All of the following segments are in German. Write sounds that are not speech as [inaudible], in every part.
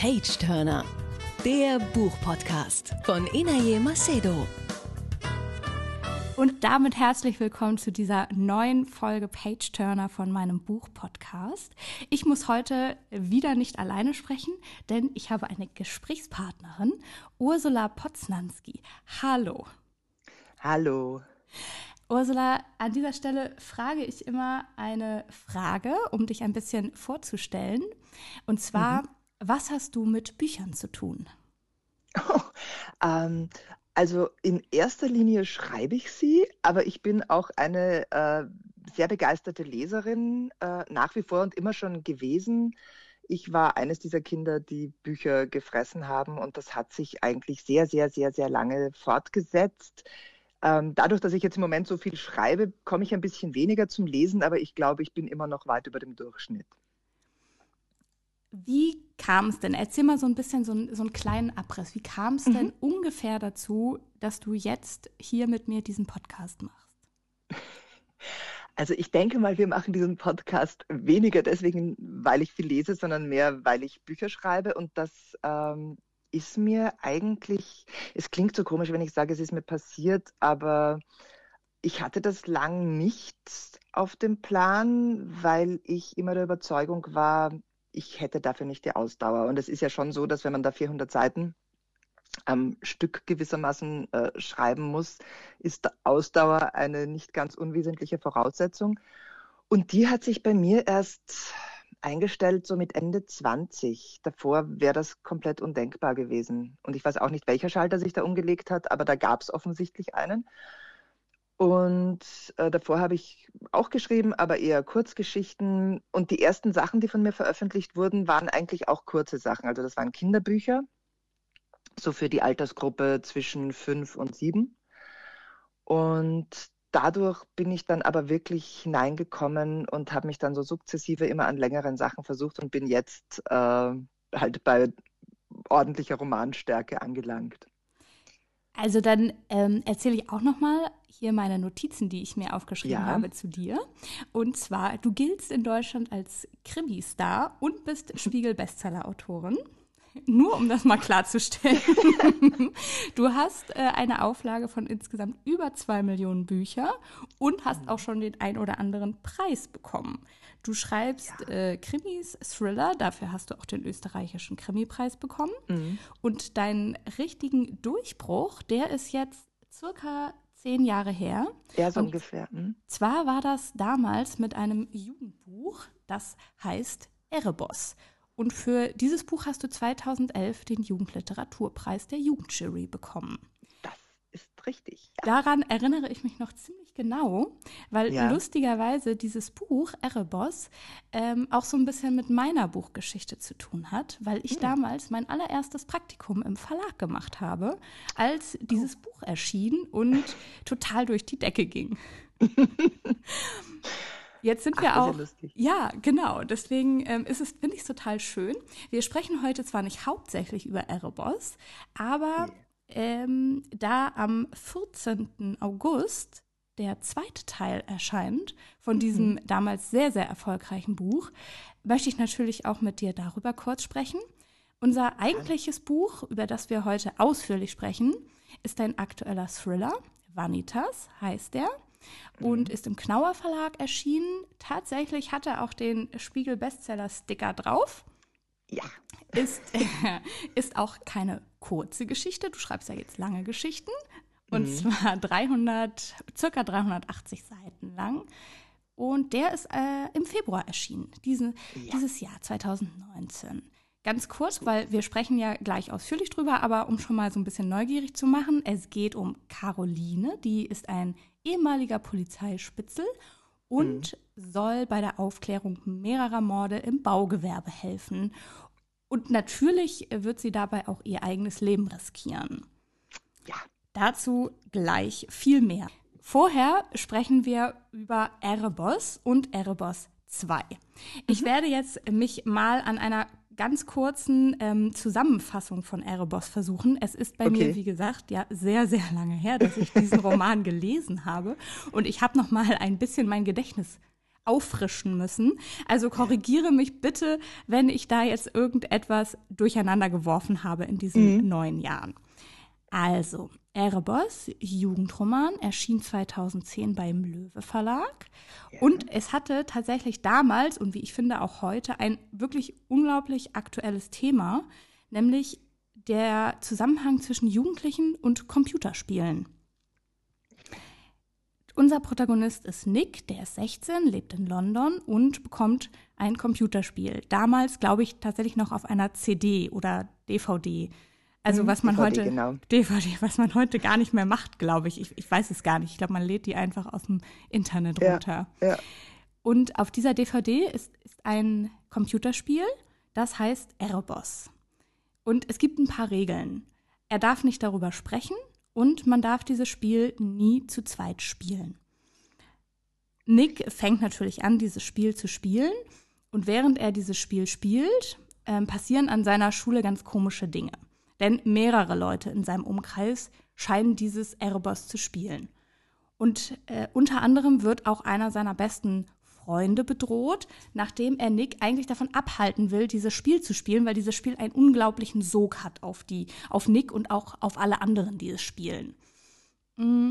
Page Turner, der Buchpodcast von Inaye Macedo. Und damit herzlich willkommen zu dieser neuen Folge Page Turner von meinem Buchpodcast. Ich muss heute wieder nicht alleine sprechen, denn ich habe eine Gesprächspartnerin, Ursula Poznanski. Hallo. Hallo. Ursula, an dieser Stelle frage ich immer eine Frage, um dich ein bisschen vorzustellen. Und zwar, mhm. Was hast du mit Büchern zu tun? Oh, ähm, also in erster Linie schreibe ich sie, aber ich bin auch eine äh, sehr begeisterte Leserin äh, nach wie vor und immer schon gewesen. Ich war eines dieser Kinder, die Bücher gefressen haben und das hat sich eigentlich sehr, sehr, sehr, sehr lange fortgesetzt. Ähm, dadurch, dass ich jetzt im Moment so viel schreibe, komme ich ein bisschen weniger zum Lesen, aber ich glaube, ich bin immer noch weit über dem Durchschnitt. Wie kam es denn? Erzähl mal so ein bisschen so, ein, so einen kleinen Abriss. Wie kam es mhm. denn ungefähr dazu, dass du jetzt hier mit mir diesen Podcast machst? Also ich denke mal, wir machen diesen Podcast weniger deswegen, weil ich viel lese, sondern mehr, weil ich Bücher schreibe. Und das ähm, ist mir eigentlich, es klingt so komisch, wenn ich sage, es ist mir passiert, aber ich hatte das lang nicht auf dem Plan, weil ich immer der Überzeugung war, ich hätte dafür nicht die Ausdauer. Und es ist ja schon so, dass wenn man da 400 Seiten am Stück gewissermaßen äh, schreiben muss, ist Ausdauer eine nicht ganz unwesentliche Voraussetzung. Und die hat sich bei mir erst eingestellt, so mit Ende 20. Davor wäre das komplett undenkbar gewesen. Und ich weiß auch nicht, welcher Schalter sich da umgelegt hat, aber da gab es offensichtlich einen. Und äh, davor habe ich auch geschrieben, aber eher Kurzgeschichten. Und die ersten Sachen, die von mir veröffentlicht wurden, waren eigentlich auch kurze Sachen. Also das waren Kinderbücher, so für die Altersgruppe zwischen fünf und sieben. Und dadurch bin ich dann aber wirklich hineingekommen und habe mich dann so sukzessive immer an längeren Sachen versucht und bin jetzt äh, halt bei ordentlicher Romanstärke angelangt. Also dann ähm, erzähle ich auch noch mal hier meine Notizen, die ich mir aufgeschrieben ja. habe zu dir. Und zwar, du giltst in Deutschland als Krimi-Star und bist Spiegel-Bestseller-Autorin. Nur um das mal klarzustellen. [laughs] du hast äh, eine Auflage von insgesamt über zwei Millionen Bücher und hast auch schon den ein oder anderen Preis bekommen. Du schreibst ja. äh, Krimis, Thriller, dafür hast du auch den österreichischen Krimipreis bekommen. Mhm. Und deinen richtigen Durchbruch, der ist jetzt circa zehn Jahre her. Ja, so und ungefähr. Mhm. Zwar war das damals mit einem Jugendbuch, das heißt Erebos. Und für dieses Buch hast du 2011 den Jugendliteraturpreis der Jugendjury bekommen. Das ist richtig. Ja. Daran erinnere ich mich noch ziemlich genau, weil ja. lustigerweise dieses Buch Erebos ähm, auch so ein bisschen mit meiner Buchgeschichte zu tun hat, weil ich hm. damals mein allererstes Praktikum im Verlag gemacht habe, als dieses oh. Buch erschien und total durch die Decke ging. [laughs] Jetzt sind wir Ach, auch. Ja, genau. Deswegen ähm, ist es, finde ich, total schön. Wir sprechen heute zwar nicht hauptsächlich über Erebos, aber nee. ähm, da am 14. August der zweite Teil erscheint von mhm. diesem mhm. damals sehr, sehr erfolgreichen Buch, möchte ich natürlich auch mit dir darüber kurz sprechen. Unser eigentliches Buch, über das wir heute ausführlich sprechen, ist ein aktueller Thriller. Vanitas heißt er und mhm. ist im Knauer Verlag erschienen. Tatsächlich hat er auch den Spiegel Bestseller Sticker drauf. Ja. Ist, äh, [laughs] ist auch keine kurze Geschichte. Du schreibst ja jetzt lange Geschichten. Und mhm. zwar [laughs] 300, circa 380 Seiten lang. Und der ist äh, im Februar erschienen, diesen, ja. dieses Jahr 2019. Ganz kurz, weil wir sprechen ja gleich ausführlich drüber, aber um schon mal so ein bisschen neugierig zu machen, es geht um Caroline, die ist ein ehemaliger Polizeispitzel und mhm. soll bei der Aufklärung mehrerer Morde im Baugewerbe helfen. Und natürlich wird sie dabei auch ihr eigenes Leben riskieren. Ja. Dazu gleich viel mehr. Vorher sprechen wir über Erebos und Erebos 2. Ich mhm. werde jetzt mich mal an einer ganz kurzen ähm, Zusammenfassung von Erebos versuchen. Es ist bei okay. mir, wie gesagt, ja sehr, sehr lange her, dass ich diesen Roman [laughs] gelesen habe. Und ich habe noch mal ein bisschen mein Gedächtnis auffrischen müssen. Also korrigiere mich bitte, wenn ich da jetzt irgendetwas durcheinander geworfen habe in diesen mhm. neun Jahren. Also, Erebos, Jugendroman, erschien 2010 beim Löwe Verlag. Ja. Und es hatte tatsächlich damals und wie ich finde auch heute ein wirklich unglaublich aktuelles Thema, nämlich der Zusammenhang zwischen Jugendlichen und Computerspielen. Unser Protagonist ist Nick, der ist 16, lebt in London und bekommt ein Computerspiel. Damals, glaube ich, tatsächlich noch auf einer CD oder DVD. Also mhm, was man DVD, heute genau. DVD, was man heute gar nicht mehr macht, glaube ich. ich. ich. weiß es gar nicht. Ich glaube, man lädt die einfach aus dem Internet runter. Ja, ja. Und auf dieser DVD ist, ist ein Computerspiel, das heißt Erebos. Und es gibt ein paar Regeln. Er darf nicht darüber sprechen und man darf dieses Spiel nie zu zweit spielen. Nick fängt natürlich an, dieses Spiel zu spielen und während er dieses Spiel spielt, äh, passieren an seiner Schule ganz komische Dinge. Denn mehrere Leute in seinem Umkreis scheinen dieses Erebos zu spielen. Und äh, unter anderem wird auch einer seiner besten Freunde bedroht, nachdem er Nick eigentlich davon abhalten will, dieses Spiel zu spielen, weil dieses Spiel einen unglaublichen Sog hat auf die, auf Nick und auch auf alle anderen, die es spielen. Mm.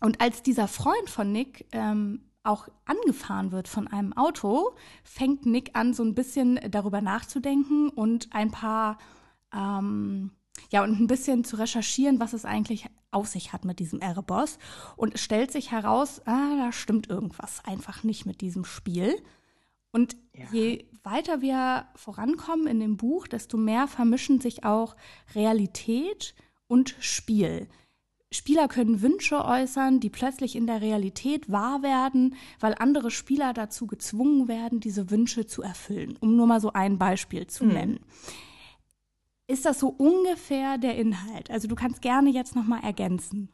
Und als dieser Freund von Nick ähm, auch angefahren wird von einem Auto, fängt Nick an, so ein bisschen darüber nachzudenken und ein paar ähm, ja, und ein bisschen zu recherchieren, was es eigentlich auf sich hat mit diesem Erebos. Und es stellt sich heraus, ah, da stimmt irgendwas einfach nicht mit diesem Spiel. Und ja. je weiter wir vorankommen in dem Buch, desto mehr vermischen sich auch Realität und Spiel. Spieler können Wünsche äußern, die plötzlich in der Realität wahr werden, weil andere Spieler dazu gezwungen werden, diese Wünsche zu erfüllen, um nur mal so ein Beispiel zu mhm. Ist das so ungefähr der Inhalt? Also du kannst gerne jetzt noch mal ergänzen.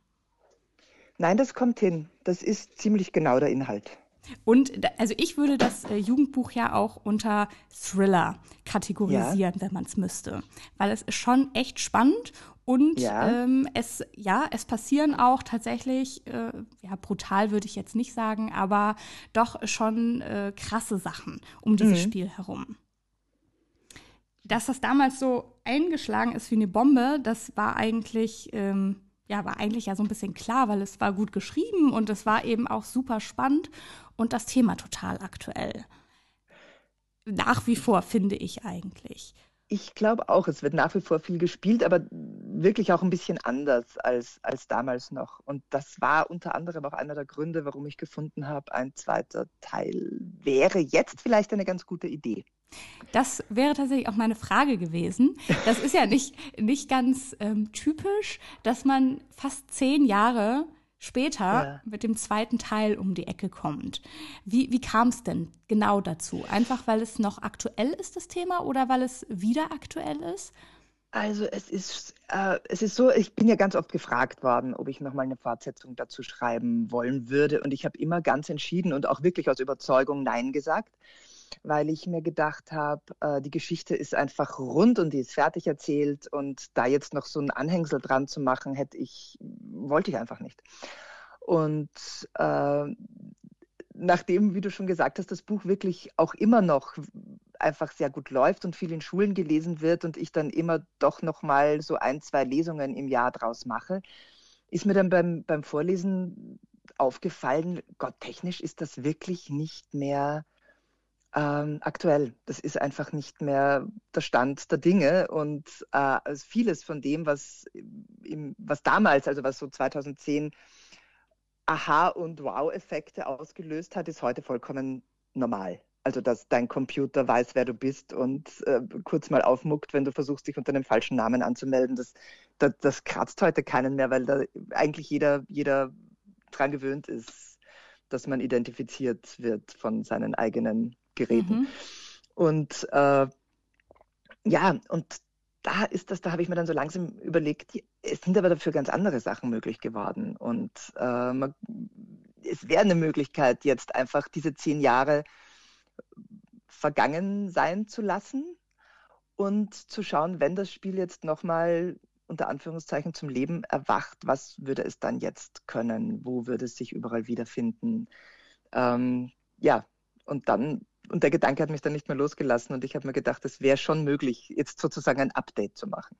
Nein, das kommt hin. Das ist ziemlich genau der Inhalt. Und also ich würde das äh, Jugendbuch ja auch unter Thriller kategorisieren, ja. wenn man es müsste, weil es ist schon echt spannend und ja. Ähm, es ja es passieren auch tatsächlich äh, ja brutal würde ich jetzt nicht sagen, aber doch schon äh, krasse Sachen um dieses mhm. Spiel herum dass das damals so eingeschlagen ist wie eine Bombe, das war eigentlich, ähm, ja, war eigentlich ja so ein bisschen klar, weil es war gut geschrieben und es war eben auch super spannend und das Thema total aktuell. Nach wie vor, finde ich eigentlich. Ich glaube auch, es wird nach wie vor viel gespielt, aber wirklich auch ein bisschen anders als, als damals noch. Und das war unter anderem auch einer der Gründe, warum ich gefunden habe, ein zweiter Teil wäre jetzt vielleicht eine ganz gute Idee. Das wäre tatsächlich auch meine Frage gewesen. Das ist ja nicht, nicht ganz ähm, typisch, dass man fast zehn Jahre später ja. mit dem zweiten Teil um die Ecke kommt. Wie, wie kam es denn genau dazu? Einfach weil es noch aktuell ist, das Thema, oder weil es wieder aktuell ist? Also es ist, äh, es ist so, ich bin ja ganz oft gefragt worden, ob ich nochmal eine Fortsetzung dazu schreiben wollen würde. Und ich habe immer ganz entschieden und auch wirklich aus Überzeugung Nein gesagt weil ich mir gedacht habe, äh, die Geschichte ist einfach rund und die ist fertig erzählt und da jetzt noch so ein Anhängsel dran zu machen, hätte ich, wollte ich einfach nicht. Und äh, nachdem, wie du schon gesagt hast, das Buch wirklich auch immer noch einfach sehr gut läuft und viel in Schulen gelesen wird und ich dann immer doch noch mal so ein, zwei Lesungen im Jahr draus mache, ist mir dann beim, beim Vorlesen aufgefallen, Gott, technisch ist das wirklich nicht mehr ähm, aktuell. Das ist einfach nicht mehr der Stand der Dinge und äh, also vieles von dem, was, im, was damals, also was so 2010 Aha- und Wow-Effekte ausgelöst hat, ist heute vollkommen normal. Also, dass dein Computer weiß, wer du bist und äh, kurz mal aufmuckt, wenn du versuchst, dich unter einem falschen Namen anzumelden. Das, das, das kratzt heute keinen mehr, weil da eigentlich jeder, jeder dran gewöhnt ist, dass man identifiziert wird von seinen eigenen Geräten. Mhm. Und äh, ja, und da ist das, da habe ich mir dann so langsam überlegt, es sind aber dafür ganz andere Sachen möglich geworden. Und äh, man, es wäre eine Möglichkeit, jetzt einfach diese zehn Jahre vergangen sein zu lassen und zu schauen, wenn das Spiel jetzt nochmal unter Anführungszeichen zum Leben erwacht, was würde es dann jetzt können? Wo würde es sich überall wiederfinden? Ähm, ja, und dann, und der Gedanke hat mich dann nicht mehr losgelassen und ich habe mir gedacht, es wäre schon möglich, jetzt sozusagen ein Update zu machen.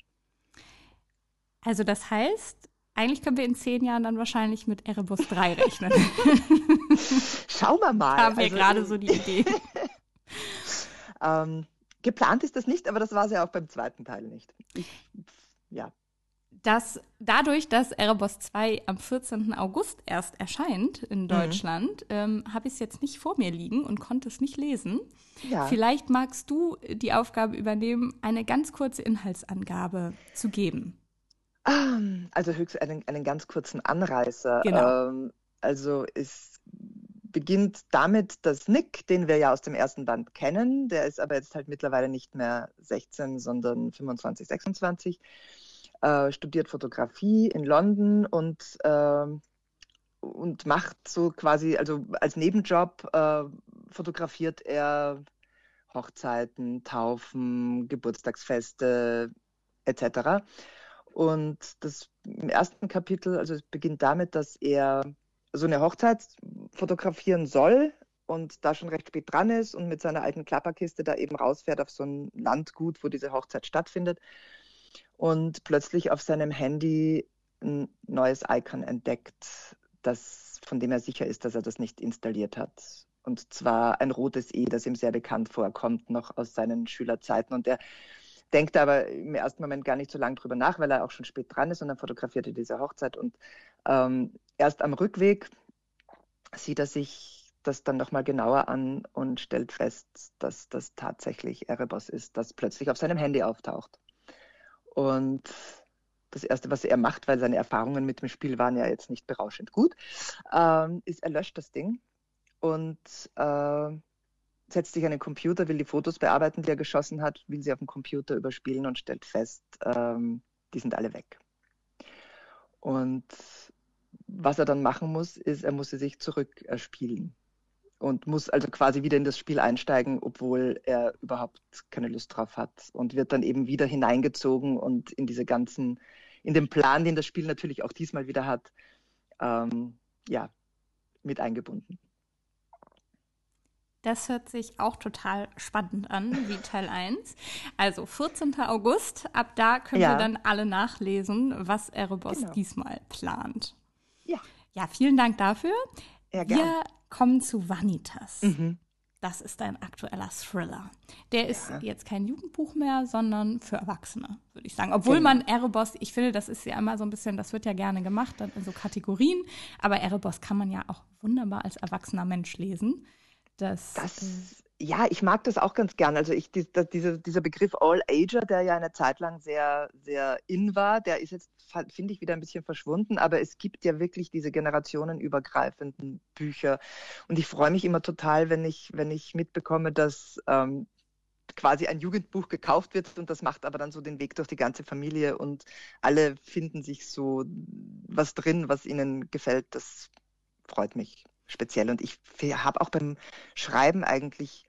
Also das heißt, eigentlich können wir in zehn Jahren dann wahrscheinlich mit Erebus 3 [laughs] rechnen. Schauen wir mal. Haben wir also, gerade so die Idee. [laughs] [laughs] ähm, geplant ist das nicht, aber das war es ja auch beim zweiten Teil nicht. Ich, ja dass dadurch, dass Erebos 2 am 14. August erst erscheint in mhm. Deutschland, mhm. ähm, habe ich es jetzt nicht vor mir liegen und konnte es nicht lesen. Ja. Vielleicht magst du die Aufgabe übernehmen, eine ganz kurze Inhaltsangabe zu geben. Also höchst einen, einen ganz kurzen Anreißer. Genau. Ähm, also es beginnt damit, dass Nick, den wir ja aus dem ersten Band kennen, der ist aber jetzt halt mittlerweile nicht mehr 16, sondern 25, 26, äh, studiert Fotografie in London und, äh, und macht so quasi, also als Nebenjob äh, fotografiert er Hochzeiten, Taufen, Geburtstagsfeste etc. Und das im ersten Kapitel, also es beginnt damit, dass er so eine Hochzeit fotografieren soll und da schon recht spät dran ist und mit seiner alten Klapperkiste da eben rausfährt auf so ein Landgut, wo diese Hochzeit stattfindet und plötzlich auf seinem Handy ein neues Icon entdeckt, das, von dem er sicher ist, dass er das nicht installiert hat. Und zwar ein rotes E, das ihm sehr bekannt vorkommt, noch aus seinen Schülerzeiten. Und er denkt aber im ersten Moment gar nicht so lange drüber nach, weil er auch schon spät dran ist und dann fotografiert er diese Hochzeit. Und ähm, erst am Rückweg sieht er sich das dann nochmal genauer an und stellt fest, dass das tatsächlich Erebos ist, das plötzlich auf seinem Handy auftaucht. Und das Erste, was er macht, weil seine Erfahrungen mit dem Spiel waren ja jetzt nicht berauschend gut, ähm, ist, er löscht das Ding und äh, setzt sich an den Computer, will die Fotos bearbeiten, die er geschossen hat, will sie auf dem Computer überspielen und stellt fest, ähm, die sind alle weg. Und was er dann machen muss, ist, er muss sie sich zurückerspielen und muss also quasi wieder in das Spiel einsteigen, obwohl er überhaupt keine Lust drauf hat und wird dann eben wieder hineingezogen und in diese ganzen, in den Plan, den das Spiel natürlich auch diesmal wieder hat, ähm, ja, mit eingebunden. Das hört sich auch total spannend an, wie Teil 1. Also 14. August, ab da können ja. wir dann alle nachlesen, was Erebos genau. diesmal plant. Ja. Ja, vielen Dank dafür. Ja, gern. Wir kommen zu Vanitas. Mhm. Das ist ein aktueller Thriller. Der ist ja. jetzt kein Jugendbuch mehr, sondern für Erwachsene, würde ich sagen. Obwohl genau. man Erebos, ich finde, das ist ja immer so ein bisschen, das wird ja gerne gemacht, dann in so Kategorien. Aber Erebos kann man ja auch wunderbar als erwachsener Mensch lesen. Das, das ja, ich mag das auch ganz gern. Also ich, die, diese, dieser Begriff All-Ager, der ja eine Zeit lang sehr, sehr in war, der ist jetzt finde ich, wieder ein bisschen verschwunden. Aber es gibt ja wirklich diese generationenübergreifenden Bücher. Und ich freue mich immer total, wenn ich, wenn ich mitbekomme, dass ähm, quasi ein Jugendbuch gekauft wird und das macht aber dann so den Weg durch die ganze Familie und alle finden sich so was drin, was ihnen gefällt. Das freut mich speziell. Und ich habe auch beim Schreiben eigentlich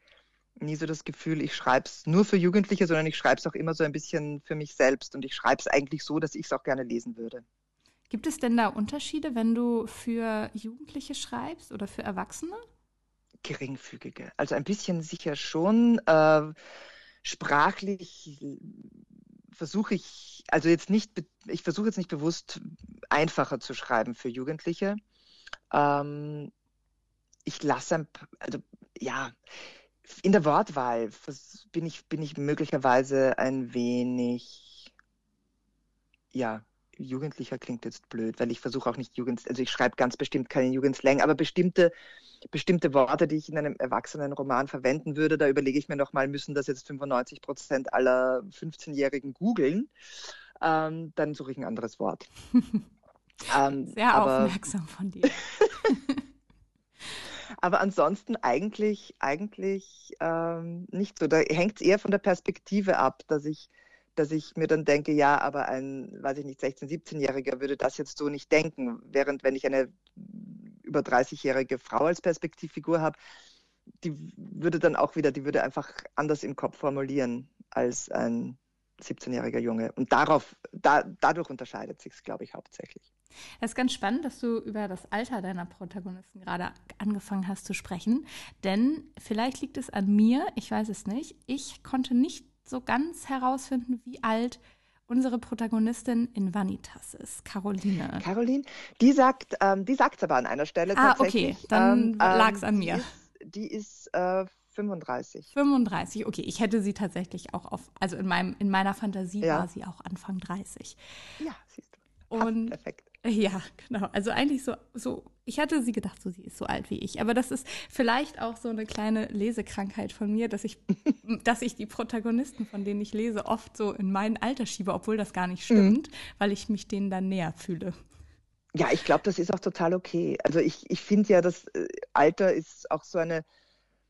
nie so das Gefühl, ich schreibe es nur für Jugendliche, sondern ich schreibe es auch immer so ein bisschen für mich selbst. Und ich schreibe es eigentlich so, dass ich es auch gerne lesen würde. Gibt es denn da Unterschiede, wenn du für Jugendliche schreibst oder für Erwachsene? Geringfügige. Also ein bisschen sicher schon. Äh, sprachlich versuche ich, also jetzt nicht, ich versuche jetzt nicht bewusst einfacher zu schreiben für Jugendliche. Ähm, ich lasse, also ja, in der Wortwahl bin ich, bin ich möglicherweise ein wenig, ja, Jugendlicher klingt jetzt blöd, weil ich versuche auch nicht Jugend, also ich schreibe ganz bestimmt keine Jugendslang, aber bestimmte, bestimmte Worte, die ich in einem Erwachsenenroman verwenden würde, da überlege ich mir nochmal, müssen das jetzt 95 Prozent aller 15-Jährigen googeln? Ähm, dann suche ich ein anderes Wort. [laughs] ähm, Sehr aufmerksam von dir. [laughs] Aber ansonsten eigentlich, eigentlich ähm, nicht so. Da hängt es eher von der Perspektive ab, dass ich, dass ich mir dann denke, ja, aber ein, weiß ich nicht, 16-, 17-Jähriger würde das jetzt so nicht denken. Während wenn ich eine über 30-jährige Frau als Perspektivfigur habe, die würde dann auch wieder, die würde einfach anders im Kopf formulieren als ein 17-jähriger Junge. Und darauf, da, dadurch unterscheidet sich es, glaube ich, hauptsächlich. Es ist ganz spannend, dass du über das Alter deiner Protagonisten gerade angefangen hast zu sprechen, denn vielleicht liegt es an mir, ich weiß es nicht. Ich konnte nicht so ganz herausfinden, wie alt unsere Protagonistin in Vanitas ist, Caroline. Caroline, die sagt, ähm, die sagt es aber an einer Stelle ah, tatsächlich. okay, dann ähm, lag es an mir. Die ist, die ist äh, 35. 35, okay. Ich hätte sie tatsächlich auch auf, also in, meinem, in meiner Fantasie ja. war sie auch Anfang 30. Ja, siehst du. Und, perfekt. Ja, genau. Also eigentlich so, so, ich hatte sie gedacht, so sie ist so alt wie ich. Aber das ist vielleicht auch so eine kleine Lesekrankheit von mir, dass ich, [laughs] dass ich die Protagonisten, von denen ich lese, oft so in mein Alter schiebe, obwohl das gar nicht stimmt, mhm. weil ich mich denen dann näher fühle. Ja, ich glaube, das ist auch total okay. Also ich, ich finde ja, das äh, Alter ist auch so eine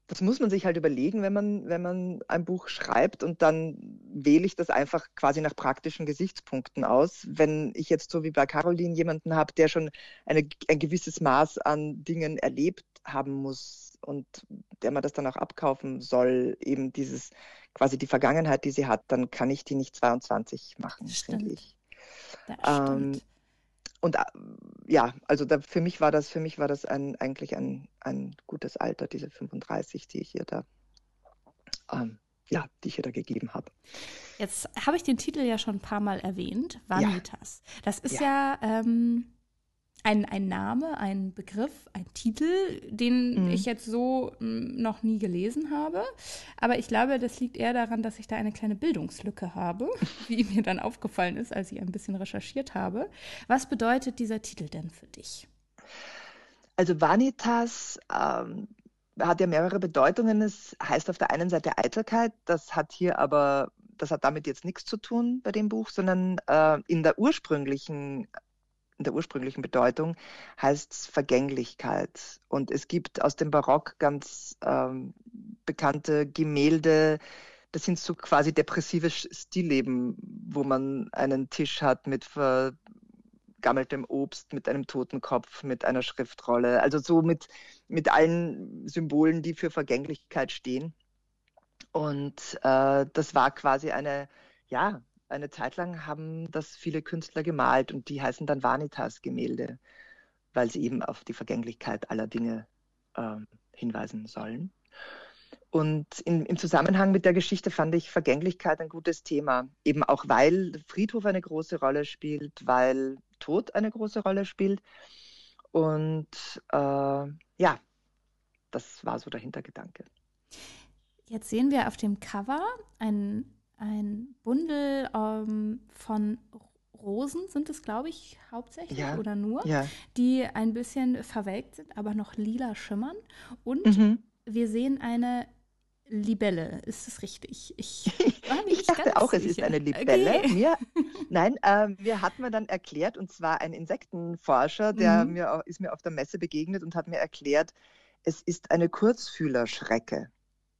das muss man sich halt überlegen, wenn man, wenn man ein Buch schreibt und dann wähle ich das einfach quasi nach praktischen Gesichtspunkten aus. Wenn ich jetzt so wie bei Caroline jemanden habe, der schon eine, ein gewisses Maß an Dingen erlebt haben muss und der man das dann auch abkaufen soll, eben dieses quasi die Vergangenheit, die sie hat, dann kann ich die nicht 22 machen, finde ich. Ähm, und äh, ja, also da, für mich war das, für mich war das ein, eigentlich ein, ein gutes Alter, diese 35, die ich ihr da, ähm, ja, die ich ihr da gegeben habe. Jetzt habe ich den Titel ja schon ein paar Mal erwähnt, Vanitas. Ja. Das ist ja, ja ähm, ein, ein Name, ein Begriff, ein Titel, den mhm. ich jetzt so m, noch nie gelesen habe. Aber ich glaube, das liegt eher daran, dass ich da eine kleine Bildungslücke habe, [laughs] wie mir dann aufgefallen ist, als ich ein bisschen recherchiert habe. Was bedeutet dieser Titel denn für dich? Also Vanitas ähm, hat ja mehrere Bedeutungen. Es heißt auf der einen Seite Eitelkeit, das hat hier aber das hat damit jetzt nichts zu tun bei dem Buch, sondern äh, in der ursprünglichen in der ursprünglichen Bedeutung heißt es Vergänglichkeit. Und es gibt aus dem Barock ganz ähm, bekannte Gemälde, das sind so quasi depressive Stillleben, wo man einen Tisch hat mit vergammeltem Obst, mit einem toten Kopf, mit einer Schriftrolle, also so mit, mit allen Symbolen, die für Vergänglichkeit stehen. Und äh, das war quasi eine, ja, eine Zeit lang haben das viele Künstler gemalt und die heißen dann Vanitas-Gemälde, weil sie eben auf die Vergänglichkeit aller Dinge äh, hinweisen sollen. Und in, im Zusammenhang mit der Geschichte fand ich Vergänglichkeit ein gutes Thema, eben auch weil Friedhof eine große Rolle spielt, weil Tod eine große Rolle spielt. Und äh, ja, das war so der Hintergedanke. Jetzt sehen wir auf dem Cover einen ein Bundel ähm, von Rosen sind es, glaube ich, hauptsächlich ja, oder nur, ja. die ein bisschen verwelkt sind, aber noch lila schimmern. Und mhm. wir sehen eine Libelle. Ist das richtig? Ich, [laughs] ich dachte auch, sicher. es ist eine Libelle. Okay. [laughs] Mir, nein, äh, mir hat man dann erklärt, und zwar ein Insektenforscher, der mhm. mir ist mir auf der Messe begegnet und hat mir erklärt, es ist eine Kurzfühlerschrecke.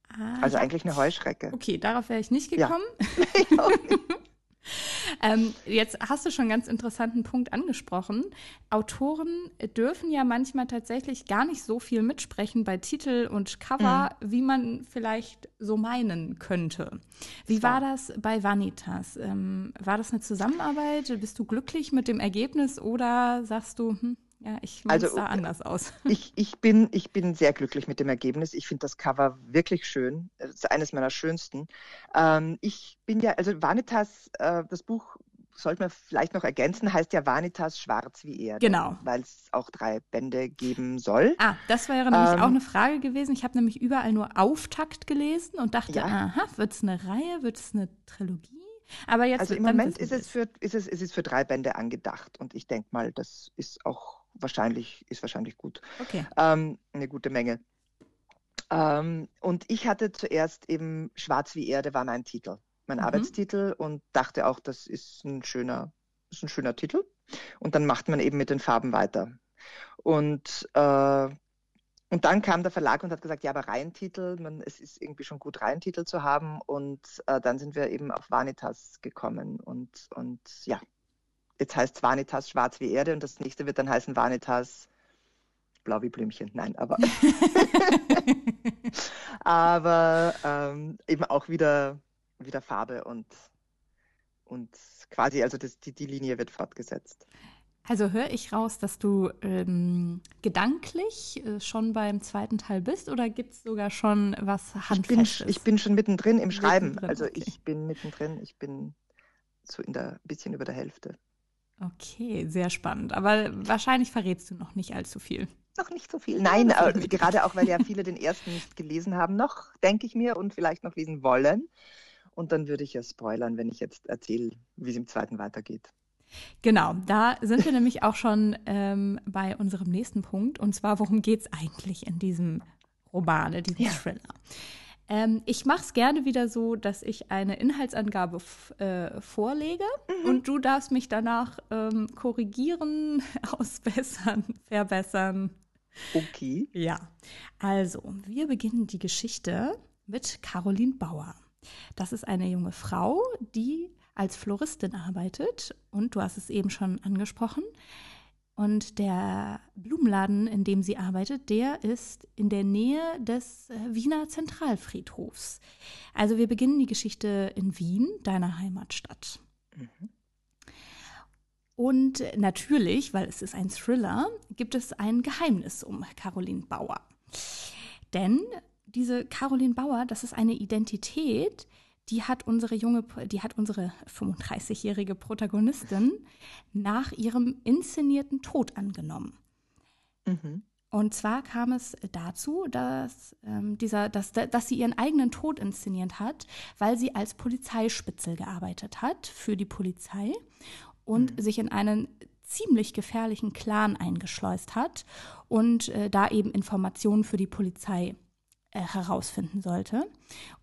Ah, also eigentlich eine Heuschrecke. Okay, darauf wäre ich nicht gekommen. [laughs] Ja. [laughs] ähm, jetzt hast du schon einen ganz interessanten Punkt angesprochen. Autoren dürfen ja manchmal tatsächlich gar nicht so viel mitsprechen bei Titel und Cover, mhm. wie man vielleicht so meinen könnte. Wie war das bei Vanitas? Ähm, war das eine Zusammenarbeit? Bist du glücklich mit dem Ergebnis oder sagst du, hm, ja, ich also, sah anders aus. [laughs] Ich, ich, bin, ich bin sehr glücklich mit dem Ergebnis. Ich finde das Cover wirklich schön. Es ist eines meiner schönsten. Ähm, ich bin ja, also Vanitas, äh, das Buch sollte man vielleicht noch ergänzen, heißt ja Vanitas schwarz wie Erde. Genau. Weil es auch drei Bände geben soll. Ah, das wäre nämlich ähm, auch eine Frage gewesen. Ich habe nämlich überall nur Auftakt gelesen und dachte, ja. aha, wird es eine Reihe, wird es eine Trilogie? Aber jetzt, also im Moment ist es, für, ist, es, ist es für drei Bände angedacht und ich denke mal, das ist auch wahrscheinlich, ist wahrscheinlich gut. Okay. Ähm, eine gute Menge. Ähm, und ich hatte zuerst eben Schwarz wie Erde war mein Titel, mein mhm. Arbeitstitel und dachte auch, das ist ein schöner, ist ein schöner Titel. Und dann macht man eben mit den Farben weiter. Und äh, und dann kam der Verlag und hat gesagt, ja, aber Reihentitel, man, es ist irgendwie schon gut, Reihentitel zu haben. Und äh, dann sind wir eben auf Vanitas gekommen. Und, und ja, jetzt heißt Vanitas schwarz wie Erde und das nächste wird dann heißen Vanitas blau wie Blümchen. Nein, aber, [laughs] aber ähm, eben auch wieder, wieder Farbe und, und quasi, also das, die, die Linie wird fortgesetzt. Also höre ich raus, dass du ähm, gedanklich äh, schon beim zweiten Teil bist oder gibt es sogar schon was Handfestes? Ich bin, ich bin schon mittendrin im Schreiben. Mittendrin, also okay. ich bin mittendrin, ich bin so in der bisschen über der Hälfte. Okay, sehr spannend. Aber wahrscheinlich verrätst du noch nicht allzu viel. Noch nicht so viel. Nein, äh, gerade auch, weil ja [laughs] viele den ersten nicht gelesen haben, noch, denke ich mir, und vielleicht noch lesen wollen. Und dann würde ich ja spoilern, wenn ich jetzt erzähle, wie es im zweiten weitergeht. Genau, da sind wir nämlich auch schon ähm, bei unserem nächsten Punkt. Und zwar, worum geht es eigentlich in diesem Roman, in diesem ja. Thriller? Ähm, ich mache es gerne wieder so, dass ich eine Inhaltsangabe äh, vorlege mhm. und du darfst mich danach ähm, korrigieren, [laughs] ausbessern, verbessern. Okay. Ja, also wir beginnen die Geschichte mit Caroline Bauer. Das ist eine junge Frau, die als Floristin arbeitet und du hast es eben schon angesprochen. Und der Blumenladen, in dem sie arbeitet, der ist in der Nähe des äh, Wiener Zentralfriedhofs. Also wir beginnen die Geschichte in Wien, deiner Heimatstadt. Mhm. Und natürlich, weil es ist ein Thriller, gibt es ein Geheimnis um Caroline Bauer. Denn diese Caroline Bauer, das ist eine Identität, die hat unsere junge, die hat unsere 35-jährige Protagonistin nach ihrem inszenierten Tod angenommen. Mhm. Und zwar kam es dazu, dass, ähm, dieser, dass, dass sie ihren eigenen Tod inszeniert hat, weil sie als Polizeispitzel gearbeitet hat für die Polizei und mhm. sich in einen ziemlich gefährlichen Clan eingeschleust hat und äh, da eben Informationen für die Polizei äh, herausfinden sollte.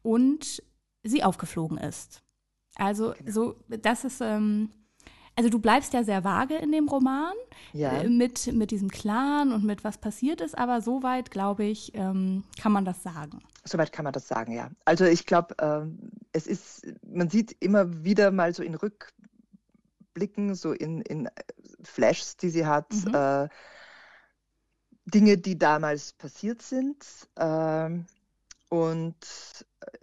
Und sie aufgeflogen ist. Also genau. so, das ist, ähm, also du bleibst ja sehr vage in dem Roman ja. äh, mit, mit diesem Clan und mit was passiert ist, aber soweit, glaube ich, ähm, kann man das sagen. Soweit kann man das sagen, ja. Also ich glaube, ähm, es ist, man sieht immer wieder mal so in Rückblicken, so in, in Flashs, die sie hat, mhm. äh, Dinge, die damals passiert sind. Ähm, und äh,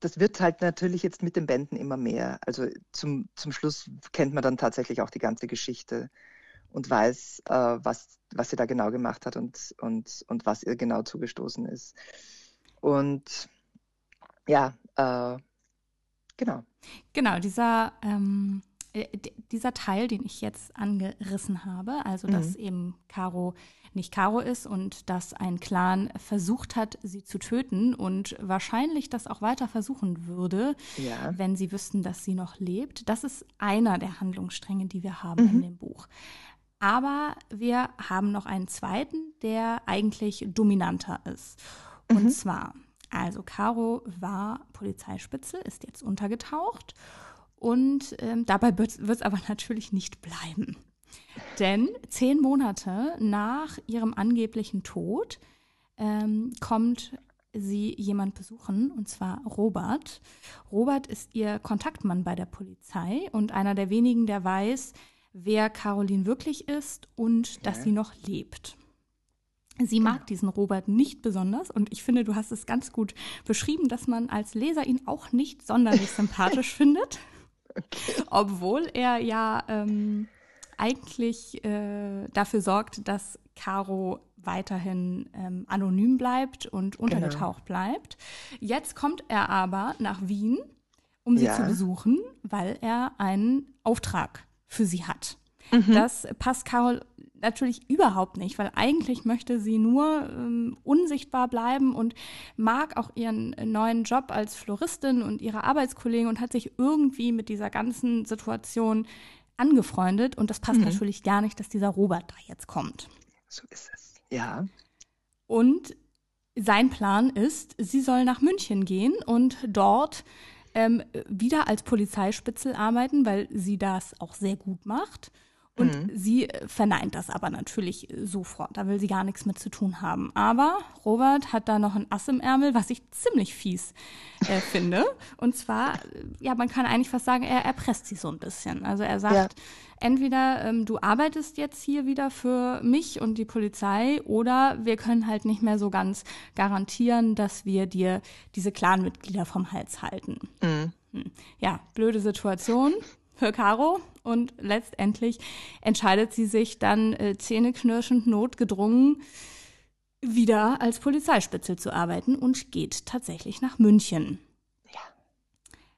das wird halt natürlich jetzt mit den Bänden immer mehr. Also zum, zum Schluss kennt man dann tatsächlich auch die ganze Geschichte und weiß, äh, was, was sie da genau gemacht hat und, und, und was ihr genau zugestoßen ist. Und ja, äh, genau. Genau, dieser ähm, äh, dieser Teil, den ich jetzt angerissen habe, also dass mhm. eben Caro nicht Caro ist und dass ein Clan versucht hat, sie zu töten und wahrscheinlich das auch weiter versuchen würde, ja. wenn sie wüssten, dass sie noch lebt. Das ist einer der Handlungsstränge, die wir haben mhm. in dem Buch. Aber wir haben noch einen zweiten, der eigentlich dominanter ist. Und mhm. zwar, also Caro war Polizeispitze, ist jetzt untergetaucht und ähm, dabei wird es aber [laughs] natürlich nicht bleiben. Denn zehn Monate nach ihrem angeblichen Tod ähm, kommt sie jemand besuchen, und zwar Robert. Robert ist ihr Kontaktmann bei der Polizei und einer der wenigen, der weiß, wer Caroline wirklich ist und okay. dass sie noch lebt. Sie genau. mag diesen Robert nicht besonders und ich finde, du hast es ganz gut beschrieben, dass man als Leser ihn auch nicht sonderlich sympathisch [laughs] findet. Okay. Obwohl er ja ähm, eigentlich äh, dafür sorgt, dass Caro weiterhin ähm, anonym bleibt und untergetaucht genau. bleibt. Jetzt kommt er aber nach Wien, um sie ja. zu besuchen, weil er einen Auftrag für sie hat. Mhm. Das passt Carol natürlich überhaupt nicht, weil eigentlich möchte sie nur ähm, unsichtbar bleiben und mag auch ihren neuen Job als Floristin und ihre Arbeitskollegen und hat sich irgendwie mit dieser ganzen Situation angefreundet. Und das passt mhm. natürlich gar nicht, dass dieser Robert da jetzt kommt. So ist es, ja. Und sein Plan ist, sie soll nach München gehen und dort ähm, wieder als Polizeispitzel arbeiten, weil sie das auch sehr gut macht. Und mhm. sie verneint das aber natürlich sofort. Da will sie gar nichts mit zu tun haben. Aber Robert hat da noch ein Ass im Ärmel, was ich ziemlich fies äh, [laughs] finde. Und zwar, ja, man kann eigentlich fast sagen, er erpresst sie so ein bisschen. Also er sagt, ja. entweder ähm, du arbeitest jetzt hier wieder für mich und die Polizei oder wir können halt nicht mehr so ganz garantieren, dass wir dir diese Clanmitglieder vom Hals halten. Mhm. Hm. Ja, blöde Situation für Caro und letztendlich entscheidet sie sich dann äh, zähneknirschend notgedrungen wieder als Polizeispitzel zu arbeiten und geht tatsächlich nach München. Ja,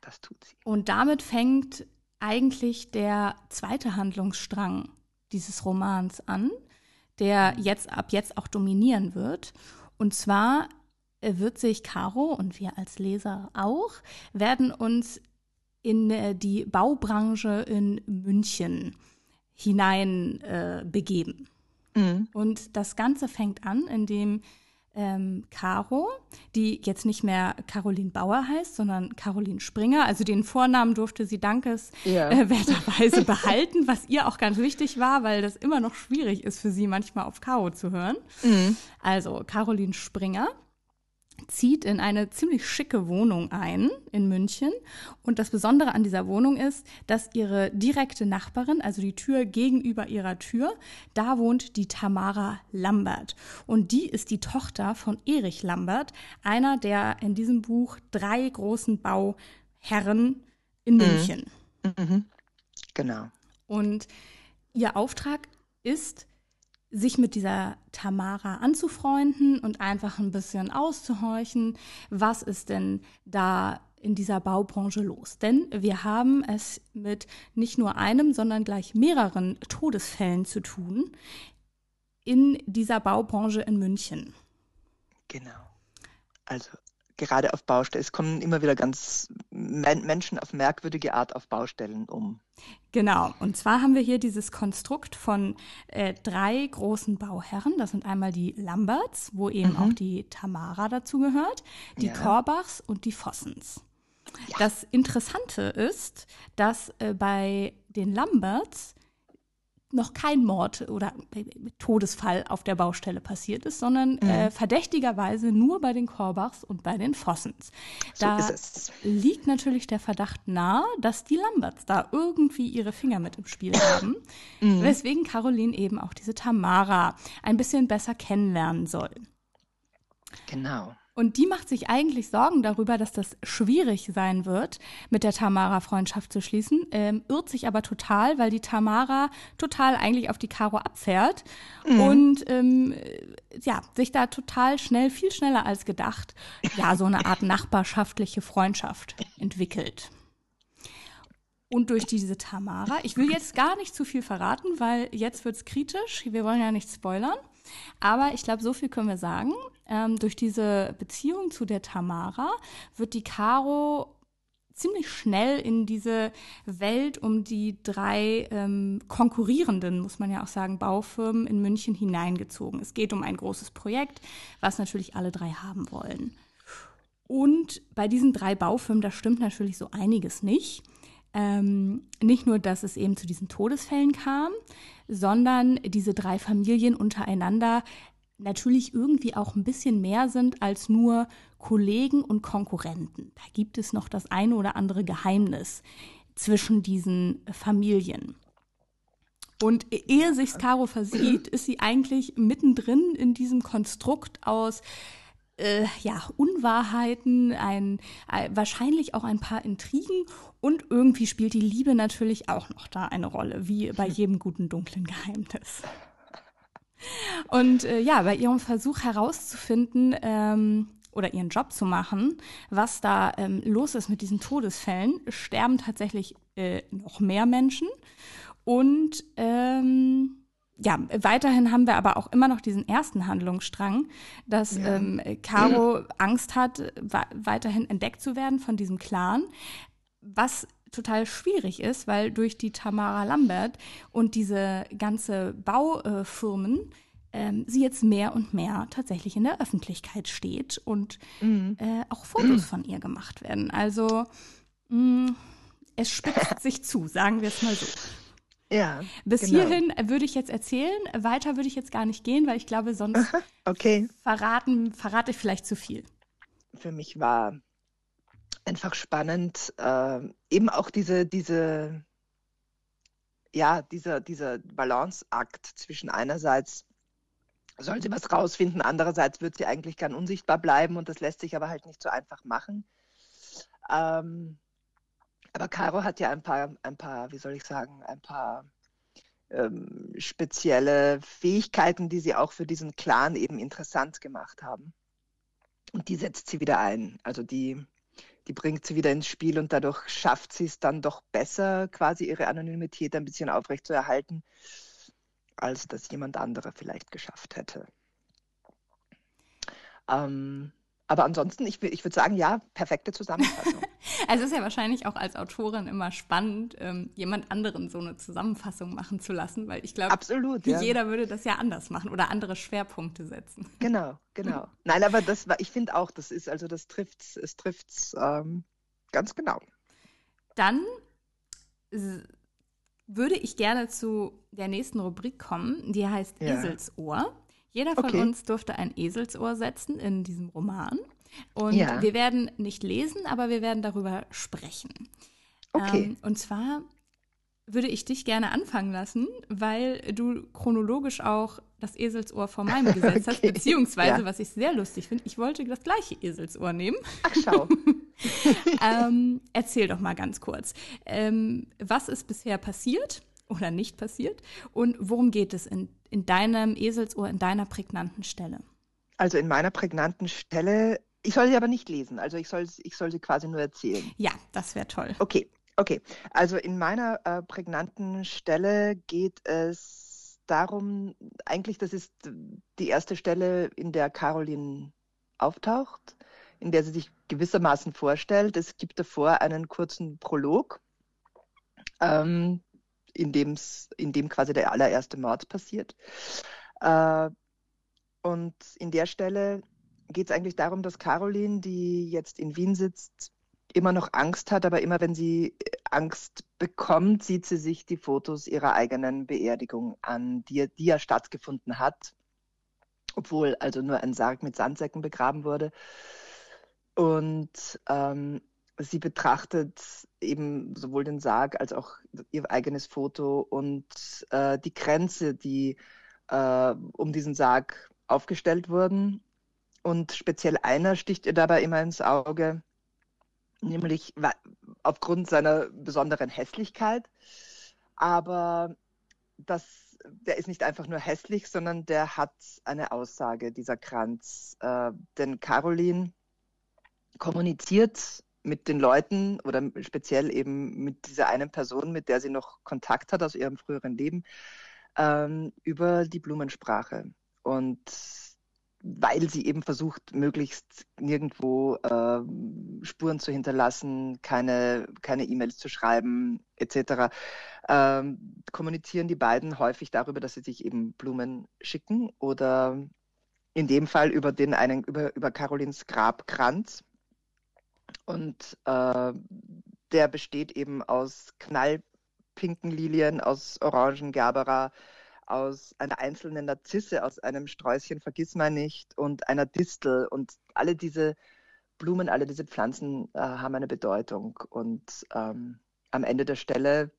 das tut sie. Und damit fängt eigentlich der zweite Handlungsstrang dieses Romans an, der jetzt ab jetzt auch dominieren wird. Und zwar wird sich Caro und wir als Leser auch, werden uns in äh, die Baubranche in München hinein äh, begeben. Mhm. Und das Ganze fängt an, indem ähm, Caro, die jetzt nicht mehr Caroline Bauer heißt, sondern Caroline Springer. Also den Vornamen durfte sie dankeswerterweise ja. äh, [laughs] behalten, was ihr auch ganz wichtig war, weil das immer noch schwierig ist für sie manchmal auf Caro zu hören. Mhm. Also Caroline Springer zieht in eine ziemlich schicke Wohnung ein in München. Und das Besondere an dieser Wohnung ist, dass ihre direkte Nachbarin, also die Tür gegenüber ihrer Tür, da wohnt die Tamara Lambert. Und die ist die Tochter von Erich Lambert, einer der in diesem Buch drei großen Bauherren in mhm. München. Mhm. Genau. Und ihr Auftrag ist, sich mit dieser Tamara anzufreunden und einfach ein bisschen auszuhorchen, was ist denn da in dieser Baubranche los? Denn wir haben es mit nicht nur einem, sondern gleich mehreren Todesfällen zu tun in dieser Baubranche in München. Genau. Also gerade auf Baustellen. Es kommen immer wieder ganz Menschen auf merkwürdige Art auf Baustellen um. Genau. Und zwar haben wir hier dieses Konstrukt von äh, drei großen Bauherren. Das sind einmal die Lamberts, wo eben mhm. auch die Tamara dazu gehört, die ja. Korbachs und die Vossens. Ja. Das Interessante ist, dass äh, bei den Lamberts noch kein Mord oder Todesfall auf der Baustelle passiert ist, sondern mhm. äh, verdächtigerweise nur bei den Korbachs und bei den Vossens. Da so liegt natürlich der Verdacht nahe, dass die Lamberts da irgendwie ihre Finger mit im Spiel haben, [coughs] mhm. weswegen Caroline eben auch diese Tamara ein bisschen besser kennenlernen soll. Genau. Und die macht sich eigentlich Sorgen darüber, dass das schwierig sein wird, mit der Tamara Freundschaft zu schließen, ähm, irrt sich aber total, weil die Tamara total eigentlich auf die Caro abfährt mhm. und ähm, ja, sich da total schnell, viel schneller als gedacht, ja, so eine Art nachbarschaftliche Freundschaft entwickelt. Und durch diese Tamara, ich will jetzt gar nicht zu viel verraten, weil jetzt wird's kritisch, wir wollen ja nicht spoilern. Aber ich glaube, so viel können wir sagen. Ähm, durch diese Beziehung zu der Tamara wird die Caro ziemlich schnell in diese Welt um die drei ähm, konkurrierenden, muss man ja auch sagen, Baufirmen in München hineingezogen. Es geht um ein großes Projekt, was natürlich alle drei haben wollen. Und bei diesen drei Baufirmen, da stimmt natürlich so einiges nicht. Ähm, nicht nur, dass es eben zu diesen Todesfällen kam, sondern diese drei Familien untereinander natürlich irgendwie auch ein bisschen mehr sind als nur Kollegen und Konkurrenten. Da gibt es noch das eine oder andere Geheimnis zwischen diesen Familien. Und ehe sich Caro versieht, ist sie eigentlich mittendrin in diesem Konstrukt aus äh, ja, Unwahrheiten, ein, ein, äh, wahrscheinlich auch ein paar Intrigen und irgendwie spielt die Liebe natürlich auch noch da eine Rolle, wie bei jedem guten dunklen Geheimnis. Und äh, ja, bei ihrem Versuch herauszufinden ähm, oder ihren Job zu machen, was da ähm, los ist mit diesen Todesfällen, sterben tatsächlich äh, noch mehr Menschen. Und ähm, ja, weiterhin haben wir aber auch immer noch diesen ersten Handlungsstrang, dass ja. ähm, Caro Angst hat, weiterhin entdeckt zu werden von diesem Clan, was total schwierig ist, weil durch die Tamara Lambert und diese ganze Baufirmen ähm, sie jetzt mehr und mehr tatsächlich in der Öffentlichkeit steht und mhm. äh, auch Fotos von ihr gemacht werden. Also mh, mm, es spitzt [laughs] sich zu, sagen wir es mal so. Ja. Bis genau. hierhin würde ich jetzt erzählen. Weiter würde ich jetzt gar nicht gehen, weil ich glaube, sonst [laughs] okay. verraten, verrate ich vielleicht zu viel. Für mich war einfach spannend, äh, eben auch diese, diese, ja, dieser, dieser Balanceakt zwischen einerseits soll sie was rausfinden, andererseits wird sie eigentlich gern unsichtbar bleiben und das lässt sich aber halt nicht so einfach machen. Ähm, aber Caro hat ja ein paar, ein paar, wie soll ich sagen, ein paar ähm, spezielle Fähigkeiten, die sie auch für diesen Clan eben interessant gemacht haben. Und die setzt sie wieder ein. Also die, die bringt sie wieder ins Spiel und dadurch schafft sie es dann doch besser, quasi ihre Anonymität ein bisschen aufrechtzuerhalten, als das jemand anderer vielleicht geschafft hätte. Ähm, aber ansonsten, ich, ich würde sagen, ja, perfekte Zusammenfassung. also [laughs] es ist ja wahrscheinlich auch als Autorin immer spannend, ähm, jemand anderen so eine Zusammenfassung machen zu lassen, weil ich glaube, ja. jeder würde das ja anders machen oder andere Schwerpunkte setzen. [laughs] Genau, genau. Nein, aber das war, ich finde auch, das ist, also das trifft es trifft's ähm, ganz genau. Dann würde ich gerne zu der nächsten Rubrik kommen, die heißt ja. Eselsohr. Jeder von okay. uns durfte ein Eselsohr setzen in diesem Roman. Und ja. wir werden nicht lesen, aber wir werden darüber sprechen. Okay. Ähm, und zwar würde ich dich gerne anfangen lassen, weil du chronologisch auch das Eselsohr vor meinem [laughs] gesetzt okay. hast, beziehungsweise, ja. was ich sehr lustig finde, ich wollte das gleiche Eselsohr nehmen. Ach, schau. [laughs] ähm, erzähl doch mal ganz kurz. Ähm, was ist bisher passiert? Oder nicht passiert? Und worum geht es in, in deinem Eselsohr, in deiner prägnanten Stelle? Also in meiner prägnanten Stelle, ich soll sie aber nicht lesen, also ich soll, ich soll sie quasi nur erzählen. Ja, das wäre toll. Okay, okay. Also in meiner äh, prägnanten Stelle geht es darum, eigentlich das ist die erste Stelle, in der Caroline auftaucht, in der sie sich gewissermaßen vorstellt. Es gibt davor einen kurzen Prolog, ähm, in, dem's, in dem quasi der allererste Mord passiert. Äh, und in der Stelle geht es eigentlich darum, dass Caroline, die jetzt in Wien sitzt, immer noch Angst hat, aber immer wenn sie Angst bekommt, sieht sie sich die Fotos ihrer eigenen Beerdigung an, die, die ja stattgefunden hat, obwohl also nur ein Sarg mit Sandsäcken begraben wurde. Und ähm, sie betrachtet eben sowohl den Sarg als auch ihr eigenes Foto und äh, die Grenze, die äh, um diesen Sarg aufgestellt wurden. Und speziell einer sticht ihr dabei immer ins Auge, nämlich aufgrund seiner besonderen Hässlichkeit. Aber das, der ist nicht einfach nur hässlich, sondern der hat eine Aussage, dieser Kranz. Äh, denn Caroline kommuniziert mit den Leuten oder speziell eben mit dieser einen Person, mit der sie noch Kontakt hat aus ihrem früheren Leben, ähm, über die Blumensprache. Und weil sie eben versucht, möglichst nirgendwo äh, Spuren zu hinterlassen, keine keine E-Mails zu schreiben, etc., ähm, kommunizieren die beiden häufig darüber, dass sie sich eben Blumen schicken oder in dem Fall über den einen über über Carolins Grabkranz und äh, der besteht eben aus knallpinken Lilien, aus orangen Gerbera, aus einer einzelnen Narzisse, aus einem Sträußchen Vergissmeinnicht und einer Distel. Und alle diese Blumen, alle diese Pflanzen äh, haben eine Bedeutung. Und ähm, am Ende der Stelle,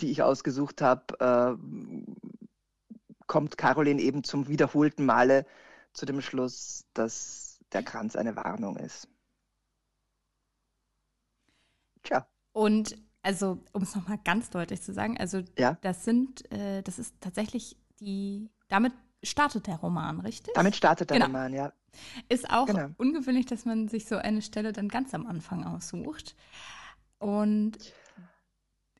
die ich ausgesucht habe, äh, kommt Caroline eben zum wiederholten Male zu dem Schluss, dass der Kranz eine Warnung ist. Tja. Und also, um es nochmal ganz deutlich zu sagen, also ja? das sind, äh, das ist tatsächlich die, damit startet der Roman, richtig? Damit startet der genau. Roman, ja. Ist auch genau. ungewöhnlich, dass man sich so eine Stelle dann ganz am Anfang aussucht. Und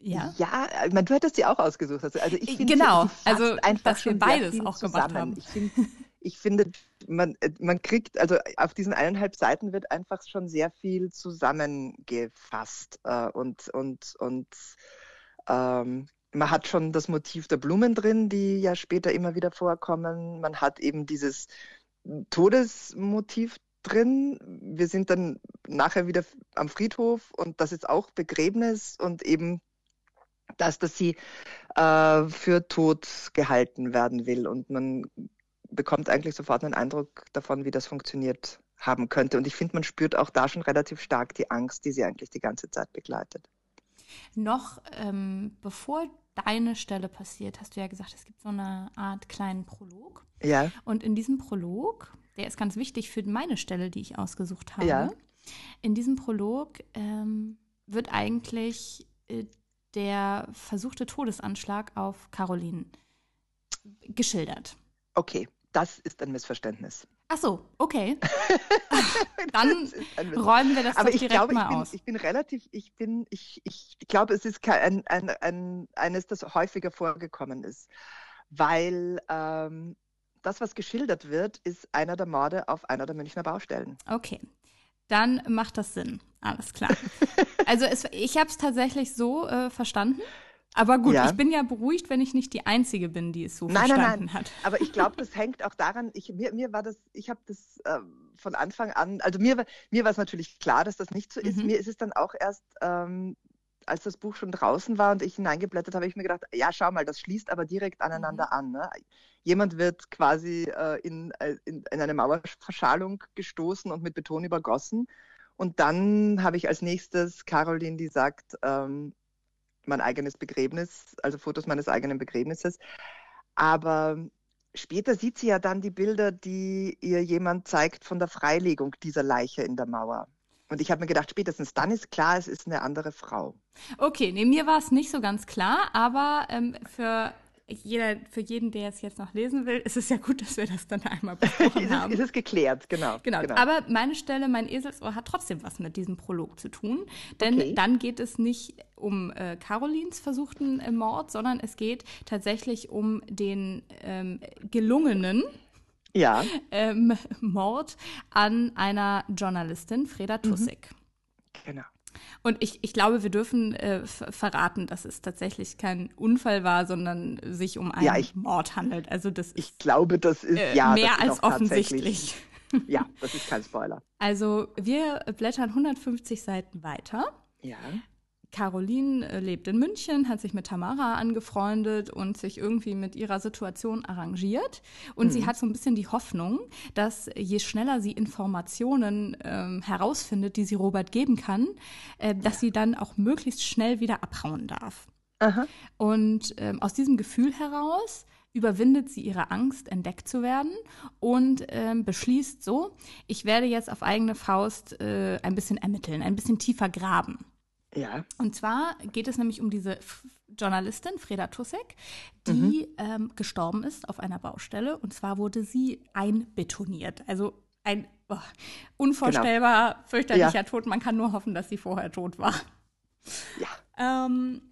ja. Ja, ich meine, du hättest sie auch ausgesucht. Also ich finde, genau, also dass wir beides auch gemacht haben. Ich finde, ich finde, man, äh, man kriegt, also auf diesen eineinhalb Seiten wird einfach schon sehr viel zusammengefasst äh, und, und, und ähm, man hat schon das Motiv der Blumen drin, die ja später immer wieder vorkommen. Man hat eben dieses Todesmotiv drin. Wir sind dann nachher wieder am Friedhof und das ist auch Begräbnis und eben das, dass sie äh, für tot gehalten werden will. Und man bekommt eigentlich sofort einen Eindruck davon, wie das funktioniert haben könnte. Und ich finde, man spürt auch da schon relativ stark die Angst, die sie eigentlich die ganze Zeit begleitet. Noch ähm, bevor deine Stelle passiert, hast du ja gesagt, es gibt so eine Art kleinen Prolog. Ja. Und in diesem Prolog, der ist ganz wichtig für meine Stelle, die ich ausgesucht habe. Ja. In diesem Prolog ähm, wird eigentlich äh, der versuchte Todesanschlag auf Caroline geschildert. Okay, das ist ein Missverständnis. Ach so, okay. [laughs] Dann räumen wir das Aber ich direkt glaube, mal ich bin, aus. Ich bin relativ, ich bin, ich, ich glaube, es ist kein, ein, ein, eines, das häufiger vorgekommen ist, weil ähm, das, was geschildert wird, ist einer der Morde auf einer der Münchner Baustellen. Okay, dann macht das Sinn. Alles klar. [laughs] also es, ich habe es tatsächlich so äh, verstanden. Aber gut, ja. ich bin ja beruhigt, wenn ich nicht die Einzige bin, die es so nein, verstanden nein, nein. hat. Aber ich glaube, [laughs] das hängt auch daran, ich, mir, mir war das, ich habe das äh, von Anfang an, also mir, mir war es natürlich klar, dass das nicht so ist. Mhm. Mir ist es dann auch erst, ähm, als das Buch schon draußen war und ich hineingeblättert habe, ich mir gedacht, ja, schau mal, das schließt aber direkt aneinander mhm. an. Ne? Jemand wird quasi äh, in, äh, in, in eine Mauerverschalung gestoßen und mit Beton übergossen. Und dann habe ich als nächstes Caroline, die sagt, ähm, mein eigenes Begräbnis, also Fotos meines eigenen Begräbnisses. Aber später sieht sie ja dann die Bilder, die ihr jemand zeigt von der Freilegung dieser Leiche in der Mauer. Und ich habe mir gedacht, spätestens dann ist klar, es ist eine andere Frau. Okay, nee, mir war es nicht so ganz klar, aber ähm, für jeder, für jeden, der es jetzt noch lesen will, ist es ja gut, dass wir das dann einmal [laughs] besprochen ist haben. Es, ist es geklärt, genau, genau. genau. Aber meine Stelle, mein Eselsohr, hat trotzdem was mit diesem Prolog zu tun. Denn okay. dann geht es nicht um äh, Carolins versuchten äh, Mord, sondern es geht tatsächlich um den ähm, gelungenen ja. [laughs] ähm, Mord an einer Journalistin, Freda Tussig. Mhm. Genau. Und ich, ich glaube, wir dürfen äh, verraten, dass es tatsächlich kein Unfall war, sondern sich um einen ja, ich, Mord handelt. Also das ich ist, glaube, das ist äh, ja mehr ist als offensichtlich. [laughs] Ja, das ist kein Spoiler. Also wir blättern 150 Seiten weiter. Ja. Caroline äh, lebt in München, hat sich mit Tamara angefreundet und sich irgendwie mit ihrer Situation arrangiert. Und mhm. sie hat so ein bisschen die Hoffnung, dass je schneller sie Informationen ähm, herausfindet, die sie Robert geben kann, äh, dass sie dann auch möglichst schnell wieder abhauen darf. Aha. Und ähm, aus diesem Gefühl heraus überwindet sie ihre Angst, entdeckt zu werden und ähm, beschließt so, ich werde jetzt auf eigene Faust äh, ein bisschen ermitteln, ein bisschen tiefer graben. Ja. Und zwar geht es nämlich um diese Journalistin Freda Tussek, die mhm. ähm, gestorben ist auf einer Baustelle. Und zwar wurde sie einbetoniert. Also ein oh, unvorstellbar genau. fürchterlicher ja. Tod. Man kann nur hoffen, dass sie vorher tot war. Ja. Ähm,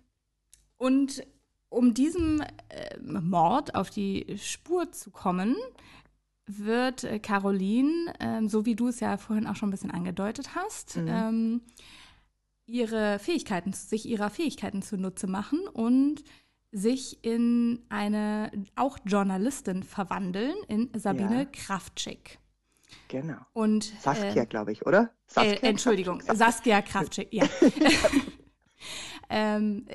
und um diesem äh, Mord auf die Spur zu kommen, wird äh, Caroline, äh, so wie du es ja vorhin auch schon ein bisschen angedeutet hast, mhm. ähm, ihre Fähigkeiten, sich ihrer Fähigkeiten zunutze machen und sich in eine auch Journalistin verwandeln, in Sabine ja. Kraftschick. Genau. Und, Saskia, äh, glaube ich, oder? Saskia äh, Entschuldigung, Saskia Kraftschick, ja. [laughs] [laughs] ähm,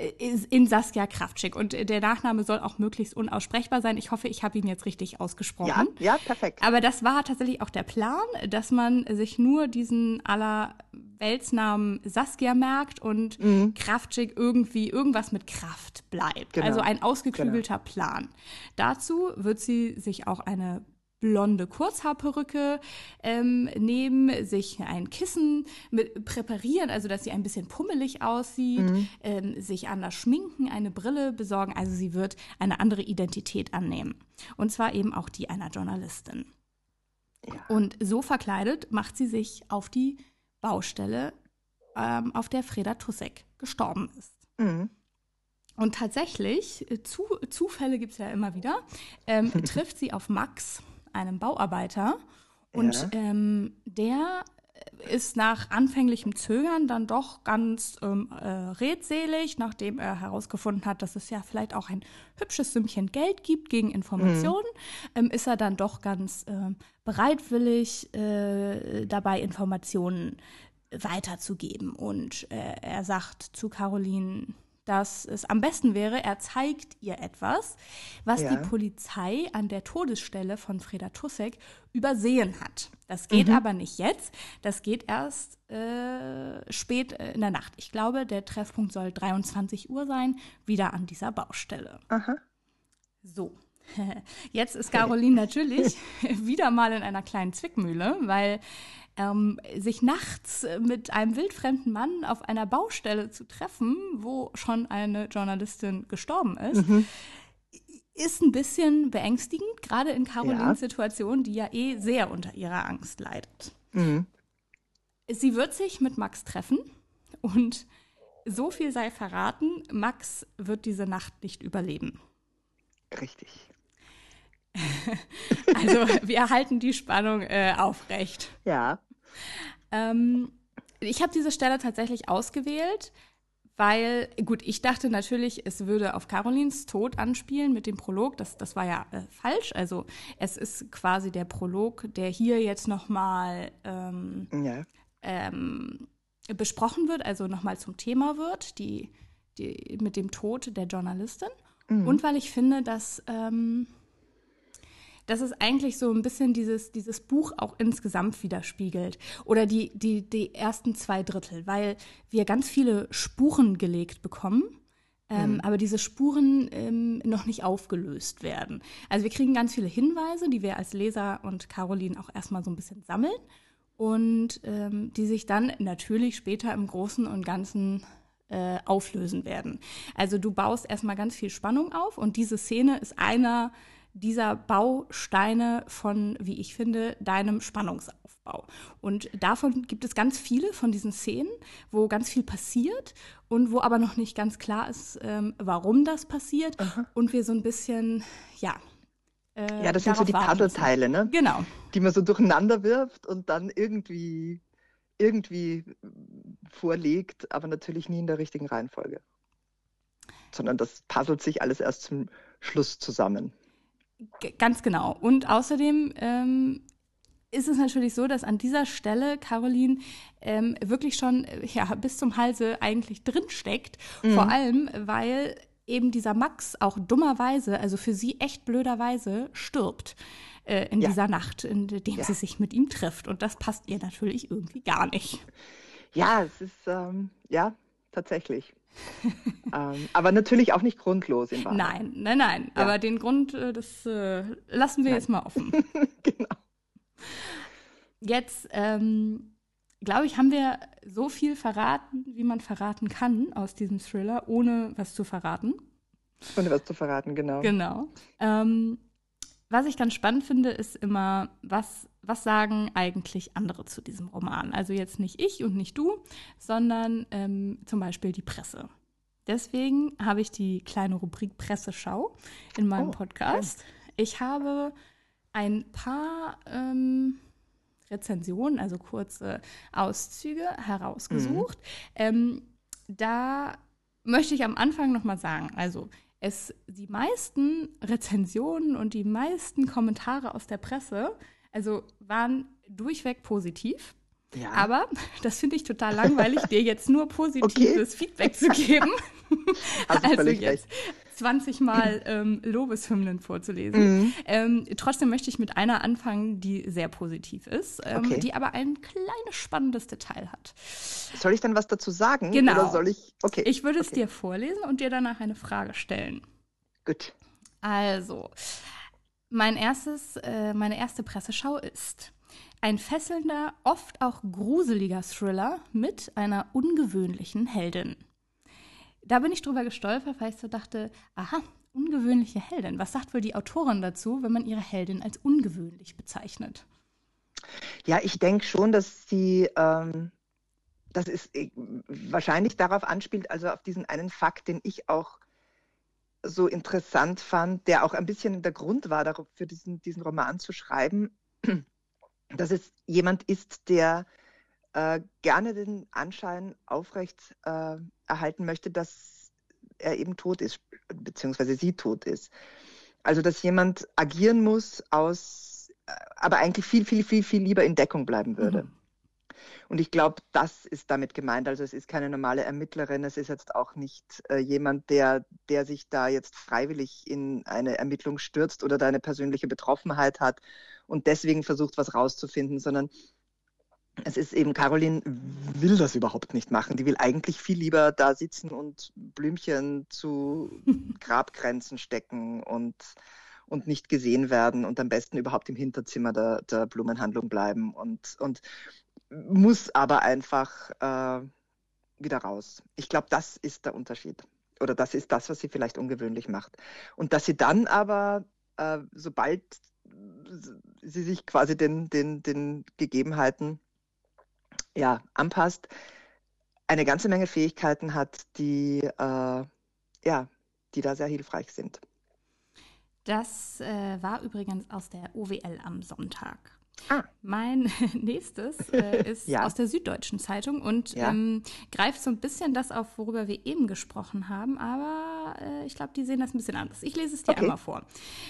in Saskia Kraftschick. Und der Nachname soll auch möglichst unaussprechbar sein. Ich hoffe, ich habe ihn jetzt richtig ausgesprochen. Ja, ja, perfekt. Aber das war tatsächlich auch der Plan, dass man sich nur diesen aller Weltsnamen Saskia merkt und mhm. Kraftschick irgendwie irgendwas mit Kraft bleibt. Genau. Also ein ausgeklügelter genau. Plan. Dazu wird sie sich auch eine blonde Kurzhaarperücke ähm, nehmen, sich ein Kissen mit, präparieren, also dass sie ein bisschen pummelig aussieht, mhm. ähm, sich anders schminken, eine Brille besorgen. Also sie wird eine andere Identität annehmen. Und zwar eben auch die einer Journalistin. Ja. Und so verkleidet macht sie sich auf die Baustelle, ähm, auf der Freda Tussek gestorben ist. Mhm. Und tatsächlich, äh, zu, Zufälle gibt es ja immer wieder, ähm, [laughs] trifft sie auf Max, einem Bauarbeiter. Und ja. ähm, der ist nach anfänglichem Zögern dann doch ganz ähm, äh, redselig, nachdem er herausgefunden hat, dass es ja vielleicht auch ein hübsches Sümmchen Geld gibt gegen Informationen, mhm. ähm, ist er dann doch ganz äh, bereitwillig äh, dabei, Informationen weiterzugeben. Und äh, er sagt zu Caroline, dass es am besten wäre, er zeigt ihr etwas, was ja. die Polizei an der Todesstelle von Freda Tussek übersehen hat. Das geht mhm. aber nicht jetzt, das geht erst äh, spät äh, in der Nacht. Ich glaube, der Treffpunkt soll 23 Uhr sein, wieder an dieser Baustelle. Aha. So. [laughs] Jetzt ist Caroline natürlich [laughs] wieder mal in einer kleinen Zwickmühle, weil ähm, sich nachts mit einem wildfremden Mann auf einer Baustelle zu treffen, wo schon eine Journalistin gestorben ist. Mhm ist ein bisschen beängstigend, gerade in Carolines ja. Situation, die ja eh sehr unter ihrer Angst leidet. Mhm. Sie wird sich mit Max treffen und so viel sei verraten, Max wird diese Nacht nicht überleben. Richtig. [laughs] also wir halten die Spannung äh, aufrecht. Ja. Ähm, ich habe diese Stelle tatsächlich ausgewählt, weil, gut, ich dachte natürlich, es würde auf Carolins Tod anspielen mit dem Prolog. Das, das war ja äh, falsch. Also es ist quasi der Prolog, der hier jetzt nochmal ähm, ja. ähm, besprochen wird, also nochmal zum Thema wird, die, die, mit dem Tod der Journalistin. Mhm. Und weil ich finde, dass ähm, dass es eigentlich so ein bisschen dieses, dieses Buch auch insgesamt widerspiegelt. Oder die, die, die ersten zwei Drittel, weil wir ganz viele Spuren gelegt bekommen. Ähm, mhm. aber diese Spuren ähm, noch nicht aufgelöst werden. Also wir kriegen ganz viele Hinweise, die wir als Leser und Caroline auch erstmal so ein bisschen sammeln und ähm, die sich dann natürlich später im Großen und Ganzen äh, auflösen werden. Also du baust erstmal ganz viel Spannung auf und diese Szene ist einer dieser Bausteine von, wie ich finde, deinem Spannungsaufbau. Und davon gibt es ganz viele von diesen Szenen, wo ganz viel passiert und wo aber noch nicht ganz klar ist, ähm, warum das passiert Aha. und wir so ein bisschen, ja, äh, ja, das sind so die Puzzleteile, ne? Genau. Die man so durcheinander wirft und dann irgendwie, irgendwie vorlegt, aber natürlich nie in der richtigen Reihenfolge. Sondern das puzzelt sich alles erst zum Schluss zusammen ganz genau. Und außerdem ähm, ist es natürlich so, dass an dieser Stelle Caroline ähm, wirklich schon ja, bis zum Halse eigentlich drinsteckt. Mhm. Vor allem, weil eben dieser Max auch dummerweise, also für sie echt blöderweise, stirbt äh, in ja. dieser Nacht, in der ja. sie sich mit ihm trifft. Und das passt ihr natürlich irgendwie gar nicht. Ja, es ist, ähm, ja, tatsächlich [laughs] ähm, aber natürlich auch nicht grundlos in Wahrheit. Nein, nein, nein. Ja. Aber den Grund, äh, das äh, lassen wir nein. jetzt mal offen. [laughs] genau. Jetzt, ähm, glaube ich, haben wir so viel verraten, wie man verraten kann aus diesem Thriller, ohne was zu verraten. Ohne was zu verraten, genau. Genau. Ähm, was ich ganz spannend finde, ist immer, was, was sagen eigentlich andere zu diesem Roman? Also jetzt nicht ich und nicht du, sondern ähm, zum Beispiel die Presse. Deswegen habe ich die kleine Rubrik Presseschau in meinem oh, Podcast. Okay. Ich habe ein paar ähm, Rezensionen, also kurze Auszüge herausgesucht. Mhm. Ähm, da möchte ich am Anfang noch mal sagen, also es die meisten Rezensionen und die meisten Kommentare aus der Presse, also waren durchweg positiv. Ja. Aber [laughs] das finde ich total langweilig, dir jetzt nur positives okay. Feedback zu geben. [laughs] Also, also jetzt recht. 20 Mal ähm, Lobeshymnen vorzulesen. Mhm. Ähm, trotzdem möchte ich mit einer anfangen, die sehr positiv ist, ähm, okay. die aber ein kleines spannendes Detail hat. Soll ich dann was dazu sagen? Genau. Oder soll ich? Okay. Ich würde es okay. dir vorlesen und dir danach eine Frage stellen. Gut. Also, mein erstes, äh, meine erste Presseschau ist ein fesselnder, oft auch gruseliger Thriller mit einer ungewöhnlichen Heldin da bin ich drüber gestolpert, weil ich so dachte, aha, ungewöhnliche Heldin. Was sagt wohl die Autorin dazu, wenn man ihre Heldin als ungewöhnlich bezeichnet? Ja, ich denke schon, dass sie, ähm, das ist äh, wahrscheinlich darauf anspielt, also auf diesen einen Fakt, den ich auch so interessant fand, der auch ein bisschen der Grund war, für diesen, diesen Roman zu schreiben, [clears throat] dass es jemand ist, der äh, gerne den Anschein aufrecht äh, erhalten möchte, dass er eben tot ist, beziehungsweise sie tot ist. Also dass jemand agieren muss aus, äh, aber eigentlich viel, viel, viel, viel lieber in Deckung bleiben würde. Mhm. Und ich glaube, das ist damit gemeint. Also es ist keine normale Ermittlerin, es ist jetzt auch nicht äh, jemand, der, der sich da jetzt freiwillig in eine Ermittlung stürzt oder da eine persönliche Betroffenheit hat und deswegen versucht, was rauszufinden, sondern es ist eben, Caroline will das überhaupt nicht machen. Die will eigentlich viel lieber da sitzen und Blümchen zu [laughs] Grabgrenzen stecken und, und nicht gesehen werden und am besten überhaupt im Hinterzimmer der, der Blumenhandlung bleiben und, und muss aber einfach äh, wieder raus. Ich glaube, das ist der Unterschied. Oder das ist das, was sie vielleicht ungewöhnlich macht. Und dass sie dann aber, äh, sobald sie sich quasi den, den, den Gegebenheiten ja, anpasst, eine ganze Menge Fähigkeiten hat, die, äh, ja, die da sehr hilfreich sind. Das äh, war übrigens aus der OWL am Sonntag. Ah. Mein [laughs] nächstes äh, [laughs] ist ja. aus der Süddeutschen Zeitung und ja. ähm, greift so ein bisschen das auf, worüber wir eben gesprochen haben, aber äh, ich glaube, die sehen das ein bisschen anders. Ich lese es dir okay. einmal vor.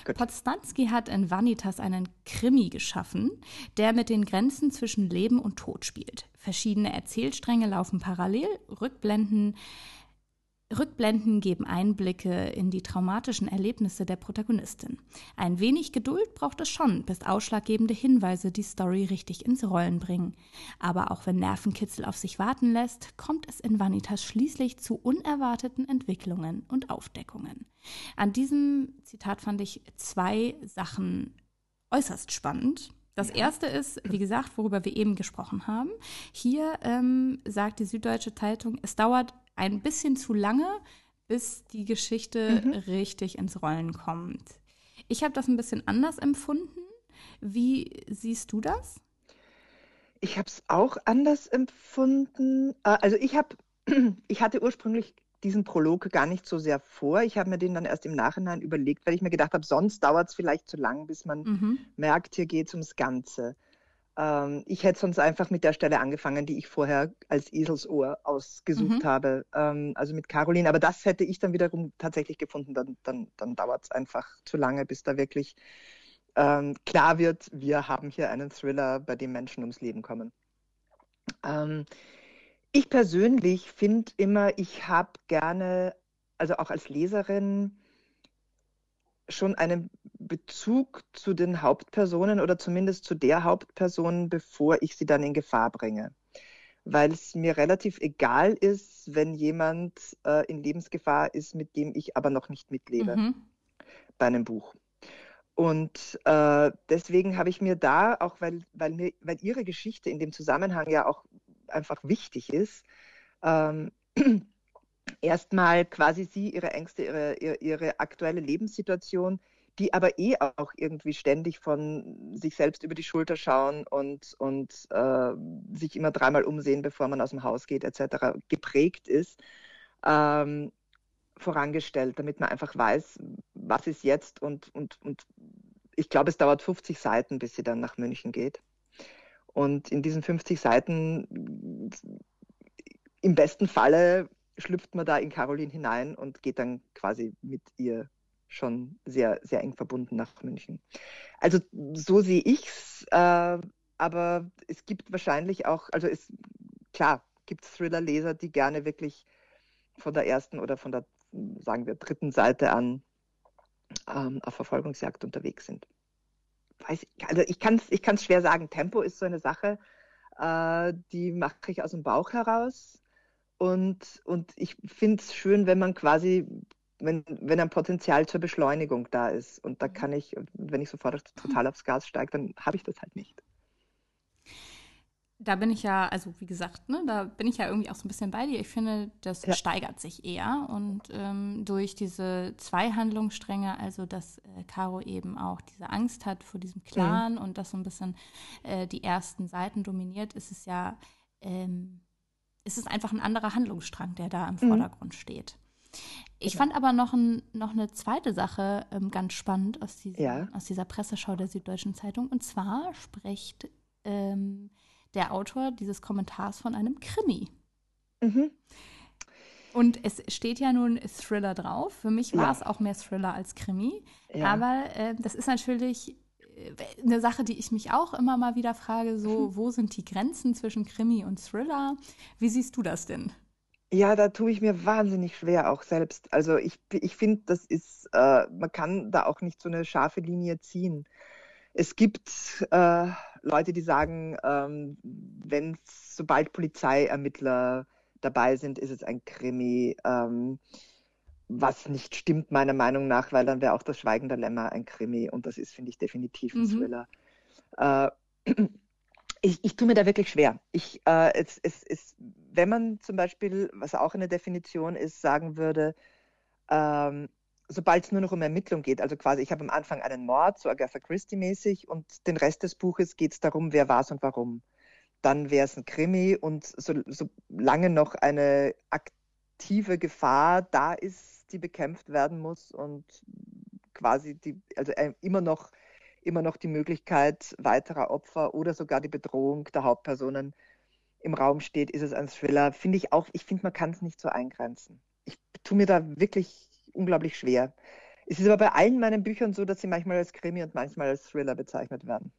Gut. Potsdanski hat in Vanitas einen Krimi geschaffen, der mit den Grenzen zwischen Leben und Tod spielt. Verschiedene Erzählstränge laufen parallel, Rückblenden Rückblenden geben Einblicke in die traumatischen Erlebnisse der Protagonistin. Ein wenig Geduld braucht es schon, bis ausschlaggebende Hinweise die Story richtig ins Rollen bringen. Aber auch wenn Nervenkitzel auf sich warten lässt, kommt es in Vanitas schließlich zu unerwarteten Entwicklungen und Aufdeckungen. An diesem Zitat fand ich zwei Sachen äußerst spannend. Das erste ist, wie gesagt, worüber wir eben gesprochen haben. Hier ähm, sagt die Süddeutsche Zeitung, es dauert ein bisschen zu lange, bis die Geschichte mhm. richtig ins Rollen kommt. Ich habe das ein bisschen anders empfunden. Wie siehst du das? Ich habe es auch anders empfunden. Äh, also ich habe, [clears throat] ich hatte ursprünglich diesen Prolog gar nicht so sehr vor. Ich habe mir den dann erst im Nachhinein überlegt, weil ich mir gedacht habe, sonst dauert es vielleicht zu lang, bis man mhm. merkt, hier geht es ums Ganze. Ähm, ich hätte sonst einfach mit der Stelle angefangen, die ich vorher als Eselsohr ausgesucht mhm. habe, ähm, also mit Caroline. Aber das hätte ich dann wiederum tatsächlich gefunden. Dann, dann, dann dauert es einfach zu lange, bis da wirklich ähm, klar wird, wir haben hier einen Thriller, bei dem Menschen ums Leben kommen. Ähm, ich persönlich finde immer, ich habe gerne, also auch als Leserin, schon einen Bezug zu den Hauptpersonen oder zumindest zu der Hauptperson, bevor ich sie dann in Gefahr bringe. Weil es mir relativ egal ist, wenn jemand äh, in Lebensgefahr ist, mit dem ich aber noch nicht mitlebe mhm. bei einem Buch. Und äh, deswegen habe ich mir da, auch weil, weil, mir, weil ihre Geschichte in dem Zusammenhang ja auch einfach wichtig ist, ähm, erstmal quasi sie, ihre Ängste, ihre, ihre, ihre aktuelle Lebenssituation, die aber eh auch irgendwie ständig von sich selbst über die Schulter schauen und, und äh, sich immer dreimal umsehen, bevor man aus dem Haus geht, etc., geprägt ist, ähm, vorangestellt, damit man einfach weiß, was ist jetzt und, und, und ich glaube, es dauert 50 Seiten, bis sie dann nach München geht. Und in diesen 50 Seiten, im besten Falle, schlüpft man da in Caroline hinein und geht dann quasi mit ihr schon sehr, sehr eng verbunden nach München. Also so sehe ich es, äh, aber es gibt wahrscheinlich auch, also es, klar, gibt es Thriller-Leser, die gerne wirklich von der ersten oder von der, sagen wir, dritten Seite an ähm, auf Verfolgungsjagd unterwegs sind. Weiß, also ich kann es ich kann's schwer sagen. Tempo ist so eine Sache, äh, die mache ich aus dem Bauch heraus. Und, und ich finde es schön, wenn man quasi, wenn, wenn ein Potenzial zur Beschleunigung da ist. Und da mhm. kann ich, wenn ich sofort total aufs Gas steige, dann habe ich das halt nicht. Da bin ich ja, also wie gesagt, ne, da bin ich ja irgendwie auch so ein bisschen bei dir. Ich finde, das ja. steigert sich eher. Und ähm, durch diese zwei Handlungsstränge, also dass äh, Caro eben auch diese Angst hat vor diesem Clan mhm. und das so ein bisschen äh, die ersten Seiten dominiert, ist es ja ähm, ist es einfach ein anderer Handlungsstrang, der da im mhm. Vordergrund mhm. steht. Ich ja. fand aber noch, ein, noch eine zweite Sache ähm, ganz spannend aus, diesem, ja. aus dieser Presseschau der Süddeutschen Zeitung. Und zwar spricht ähm, der Autor dieses Kommentars von einem Krimi. Mhm. Und es steht ja nun Thriller drauf. Für mich war ja. es auch mehr Thriller als Krimi. Aber äh, das ist natürlich eine Sache, die ich mich auch immer mal wieder frage, so, wo sind die Grenzen zwischen Krimi und Thriller? Wie siehst du das denn? Ja, da tue ich mir wahnsinnig schwer auch selbst. Also ich, ich finde, das ist, äh, man kann da auch nicht so eine scharfe Linie ziehen. Es gibt äh, Leute, die sagen, ähm, wenn sobald Polizeiermittler dabei sind, ist es ein Krimi. Ähm, was nicht stimmt, meiner Meinung nach, weil dann wäre auch das Schweigen der Lämmer ein Krimi und das ist, finde ich, definitiv ein mhm. Thriller. Äh, [clears throat] ich, ich tue mir da wirklich schwer. Ich, äh, es, es, es, wenn man zum Beispiel, was auch eine Definition ist, sagen würde, ähm, sobald es nur noch um Ermittlung geht, also quasi, ich habe am Anfang einen Mord, so Agatha Christie-mäßig, und den Rest des Buches geht es darum, wer war es und warum. Dann wäre es ein Krimi und so, solange noch eine aktive Gefahr da ist, die bekämpft werden muss und quasi die, also äh, immer noch immer noch die Möglichkeit weiterer Opfer oder sogar die Bedrohung der Hauptpersonen im Raum steht, ist es ein Thriller. Finde ich auch, ich finde, man kann es nicht so eingrenzen. Ich tue mir da wirklich unglaublich schwer. Es ist aber bei allen meinen Büchern so, dass sie manchmal als Krimi und manchmal als Thriller bezeichnet werden.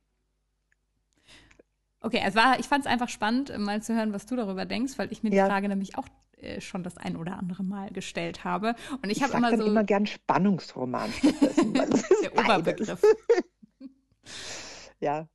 Okay, es war, ich fand es einfach spannend, mal zu hören, was du darüber denkst, weil ich mir ja. die Frage nämlich auch äh, schon das ein oder andere Mal gestellt habe. Und ich, ich habe immer so immer gern Spannungsroman. [laughs] Der Oberbegriff. [laughs] ja.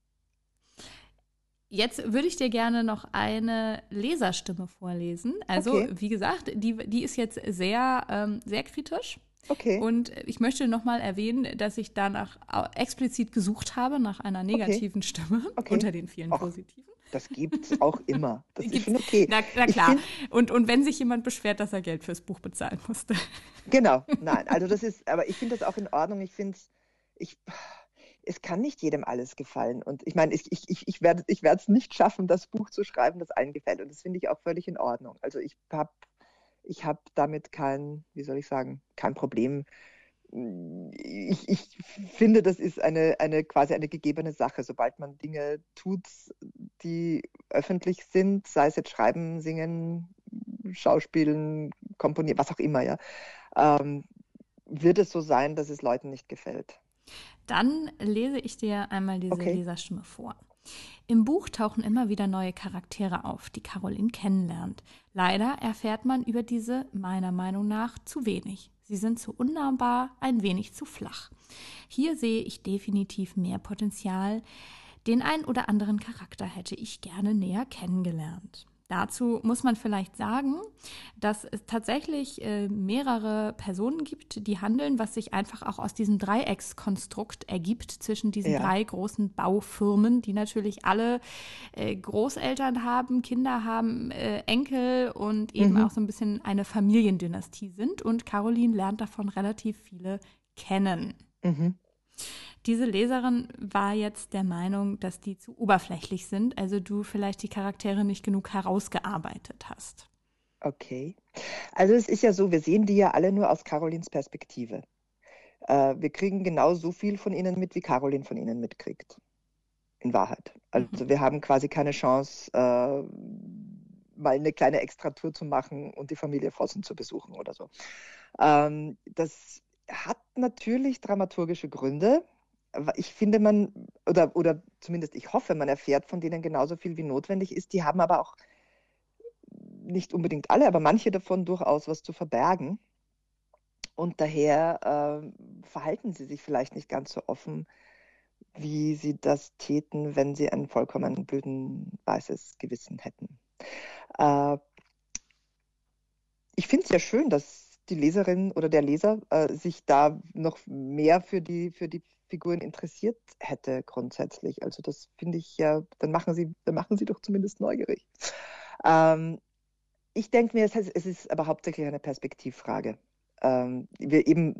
Jetzt würde ich dir gerne noch eine Leserstimme vorlesen. Also, okay. wie gesagt, die, die ist jetzt sehr, ähm, sehr kritisch. Okay. Und ich möchte nochmal erwähnen, dass ich danach explizit gesucht habe, nach einer negativen okay. Stimme okay. unter den vielen positiven. Das gibt es auch immer. Das [laughs] ist schon okay. Na, na klar. Und, und wenn sich jemand beschwert, dass er Geld fürs Buch bezahlen musste. [laughs] Genau, nein. Also das ist, aber ich finde das auch in Ordnung. Ich finde es, ich es kann nicht jedem alles gefallen. Und ich meine, ich, ich, ich werde ich es nicht schaffen, das Buch zu schreiben, das allen gefällt. Und das finde ich auch völlig in Ordnung. Also ich habe ich hab damit kein, wie soll ich sagen, kein Problem. Ich, ich finde, das ist eine, eine quasi eine gegebene Sache. Sobald man Dinge tut, die öffentlich sind, sei es jetzt Schreiben, Singen, Schauspielen, Komponieren, was auch immer, ja, ähm, wird es so sein, dass es Leuten nicht gefällt. Dann lese ich dir einmal diese okay. Leserstimme vor. Im Buch tauchen immer wieder neue Charaktere auf, die Caroline kennenlernt. Leider erfährt man über diese meiner Meinung nach zu wenig. Sie sind zu unnahbar, ein wenig zu flach. Hier sehe ich definitiv mehr Potenzial. Den ein oder anderen Charakter hätte ich gerne näher kennengelernt. Dazu muss man vielleicht sagen, dass es tatsächlich äh, mehrere Personen gibt, die handeln, was sich einfach auch aus diesem Dreieckskonstrukt ergibt zwischen diesen ja. drei großen Baufirmen, die natürlich alle äh, Großeltern haben, Kinder haben, äh, Enkel und eben mhm. auch so ein bisschen eine Familiendynastie sind. Und Caroline lernt davon relativ viele kennen. Mhm. Diese Leserin war jetzt der Meinung, dass die zu oberflächlich sind, also du vielleicht die Charaktere nicht genug herausgearbeitet hast. Okay. Also es ist ja so, wir sehen die ja alle nur aus Carolins Perspektive. Äh, wir kriegen genau so viel von ihnen mit, wie Caroline von ihnen mitkriegt. In Wahrheit. Also mhm. wir haben quasi keine Chance, äh, mal eine kleine Extratour zu machen und die Familie Vossen zu besuchen oder so. Ähm, das hat natürlich dramaturgische Gründe. Ich finde, man, oder, oder zumindest ich hoffe, man erfährt von denen genauso viel, wie notwendig ist. Die haben aber auch nicht unbedingt alle, aber manche davon durchaus was zu verbergen. Und daher äh, verhalten sie sich vielleicht nicht ganz so offen, wie sie das täten, wenn sie ein vollkommen blöden weißes Gewissen hätten. Äh, ich finde es ja schön, dass die Leserin oder der Leser äh, sich da noch mehr für die, für die Figuren interessiert hätte grundsätzlich. Also das finde ich ja, dann machen sie, dann machen sie doch zumindest neugierig. Ähm, ich denke mir, es, es, ist aber hauptsächlich eine Perspektivfrage. Ähm, wir eben,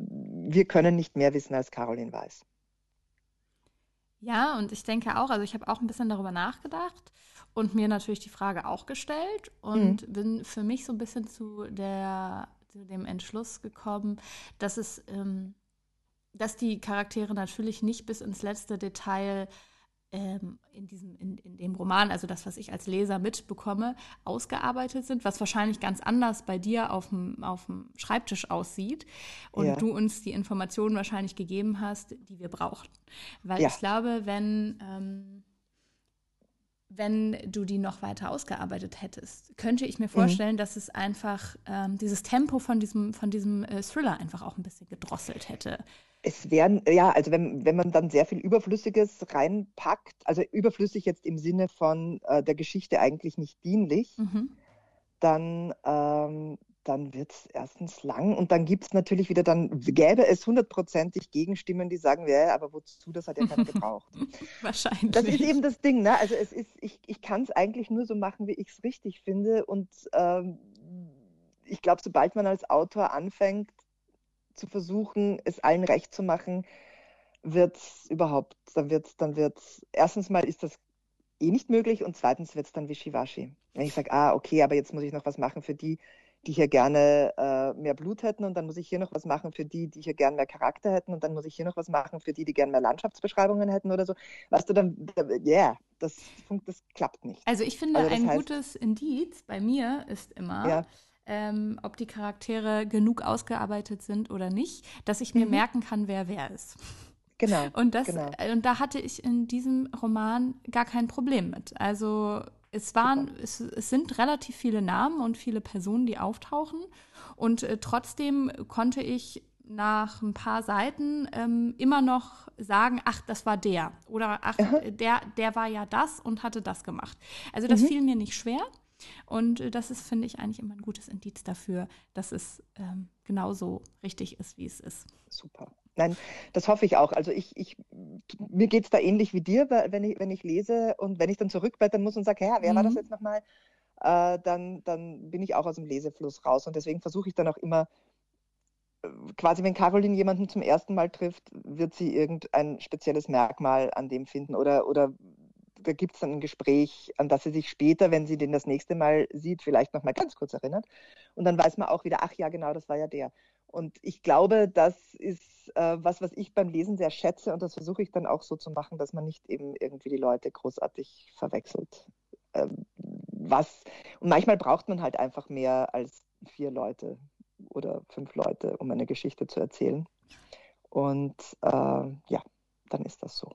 wir können nicht mehr wissen, als Caroline weiß. Ja, und ich denke auch, also ich habe auch ein bisschen darüber nachgedacht und mir natürlich die Frage auch gestellt und mhm. bin für mich so ein bisschen zu der zu dem Entschluss gekommen, dass es, ähm, dass die Charaktere natürlich nicht bis ins letzte Detail ähm, in, diesem, in, in dem Roman, also das, was ich als Leser mitbekomme, ausgearbeitet sind, was wahrscheinlich ganz anders bei dir auf dem, auf dem Schreibtisch aussieht und ja. du uns die Informationen wahrscheinlich gegeben hast, die wir brauchten. Weil ja. ich glaube, wenn ähm, wenn du die noch weiter ausgearbeitet hättest, könnte ich mir mhm. vorstellen, mhm. dass es einfach ähm, dieses Tempo von diesem, von diesem äh, Thriller einfach auch ein bisschen gedrosselt hätte. Es wären, ja, also wenn, wenn man dann sehr viel Überflüssiges reinpackt, also überflüssig jetzt im Sinne von äh, der Geschichte eigentlich nicht dienlich, mhm. dann, ähm, dann wird es erstens lang und dann gibt es natürlich wieder, dann gäbe es hundertprozentig Gegenstimmen, die sagen, ja, aber wozu, das hat ja keiner gebraucht. Wahrscheinlich. [laughs] Das ist eben das Ding, ne? Also es ist, ich, ich kann es eigentlich nur so machen, wie ich es richtig finde und ähm, ich glaube, sobald man als Autor anfängt zu versuchen, es allen recht zu machen, wird es überhaupt, dann wird es, dann wird's, erstens mal ist das eh nicht möglich und zweitens wird es dann wischiwaschi. Wenn ich sage, ah, okay, aber jetzt muss ich noch was machen für die, die hier gerne äh, mehr Blut hätten und dann muss ich hier noch was machen für die, die hier gerne mehr Charakter hätten und dann muss ich hier noch was machen für die, die gerne mehr Landschaftsbeschreibungen hätten oder so. Weißt du, dann, ja, yeah, das, das klappt nicht. Also ich finde, also ein heißt, gutes Indiz bei mir ist immer, ja. ähm, ob die Charaktere genug ausgearbeitet sind oder nicht, dass ich mir mhm. merken kann, wer wer ist. Genau. Und, das, genau. und da hatte ich in diesem Roman gar kein Problem mit. Also es waren, es, es, sind relativ viele Namen und viele Personen, die auftauchen. Und äh, trotzdem konnte ich nach ein paar Seiten ähm, immer noch sagen, ach, das war der. Oder ach, der, der war ja das und hatte das gemacht. Also das mhm. fiel mir nicht schwer. Und äh, das ist, finde ich, eigentlich immer ein gutes Indiz dafür, dass es ähm, genauso richtig ist, wie es ist. Super. Nein, das hoffe ich auch. Also ich, ich mir geht es da ähnlich wie dir, wenn ich, wenn ich lese und wenn ich dann zurückblättern muss und sage, ja, wer mhm. war das mhm. jetzt nochmal? Äh, dann, dann bin ich auch aus dem Lesefluss raus. Und deswegen versuche ich dann auch immer, äh, quasi wenn Caroline jemanden zum ersten Mal trifft, wird sie irgendein spezielles Merkmal an dem finden oder, oder da gibt es dann ein Gespräch, an das sie sich später, wenn sie den das nächste Mal sieht, vielleicht nochmal ganz kurz erinnert. Und dann weiß man auch wieder, ach ja, genau, das war ja der. Und ich glaube, das ist äh, was, was ich beim Lesen sehr schätze und das versuche ich dann auch so zu machen, dass man nicht eben irgendwie die Leute großartig verwechselt. Ähm, was, und manchmal braucht man halt einfach mehr als vier Leute oder fünf Leute, um eine Geschichte zu erzählen. Und äh, ja, dann ist das so.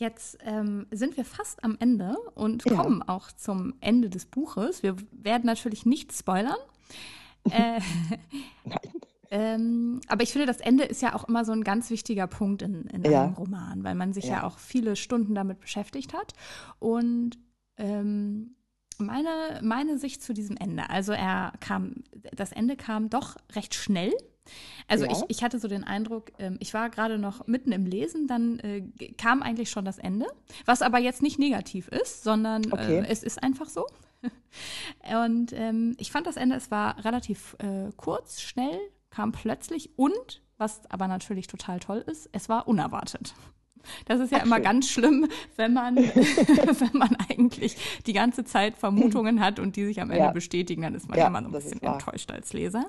Jetzt ähm, sind wir fast am Ende und ja. kommen auch zum Ende des Buches. Wir werden natürlich nicht spoilern. [laughs] Äh, Nein. Ähm, aber ich finde, das Ende ist ja auch immer so ein ganz wichtiger Punkt in, in ja. einem Roman, weil man sich ja. ja. auch viele Stunden damit beschäftigt hat. Und ähm, meine, meine Sicht zu diesem Ende, also er kam, das Ende kam doch recht schnell. Also ja. ich, ich hatte so den Eindruck, ähm, ich war gerade noch mitten im Lesen, dann äh, kam eigentlich schon das Ende, was aber jetzt nicht negativ ist, sondern äh, okay. es ist einfach so. [laughs] und ähm, ich fand das Ende, es war relativ äh, kurz, schnell, kam plötzlich und, was aber natürlich total toll ist, es war unerwartet. Das ist ja Ach, immer schön. ganz schlimm, wenn man, [laughs] [laughs] wenn man eigentlich die ganze Zeit Vermutungen hat und die sich am Ende ja. bestätigen, dann ist man ja, immer so ein bisschen enttäuscht als Leser.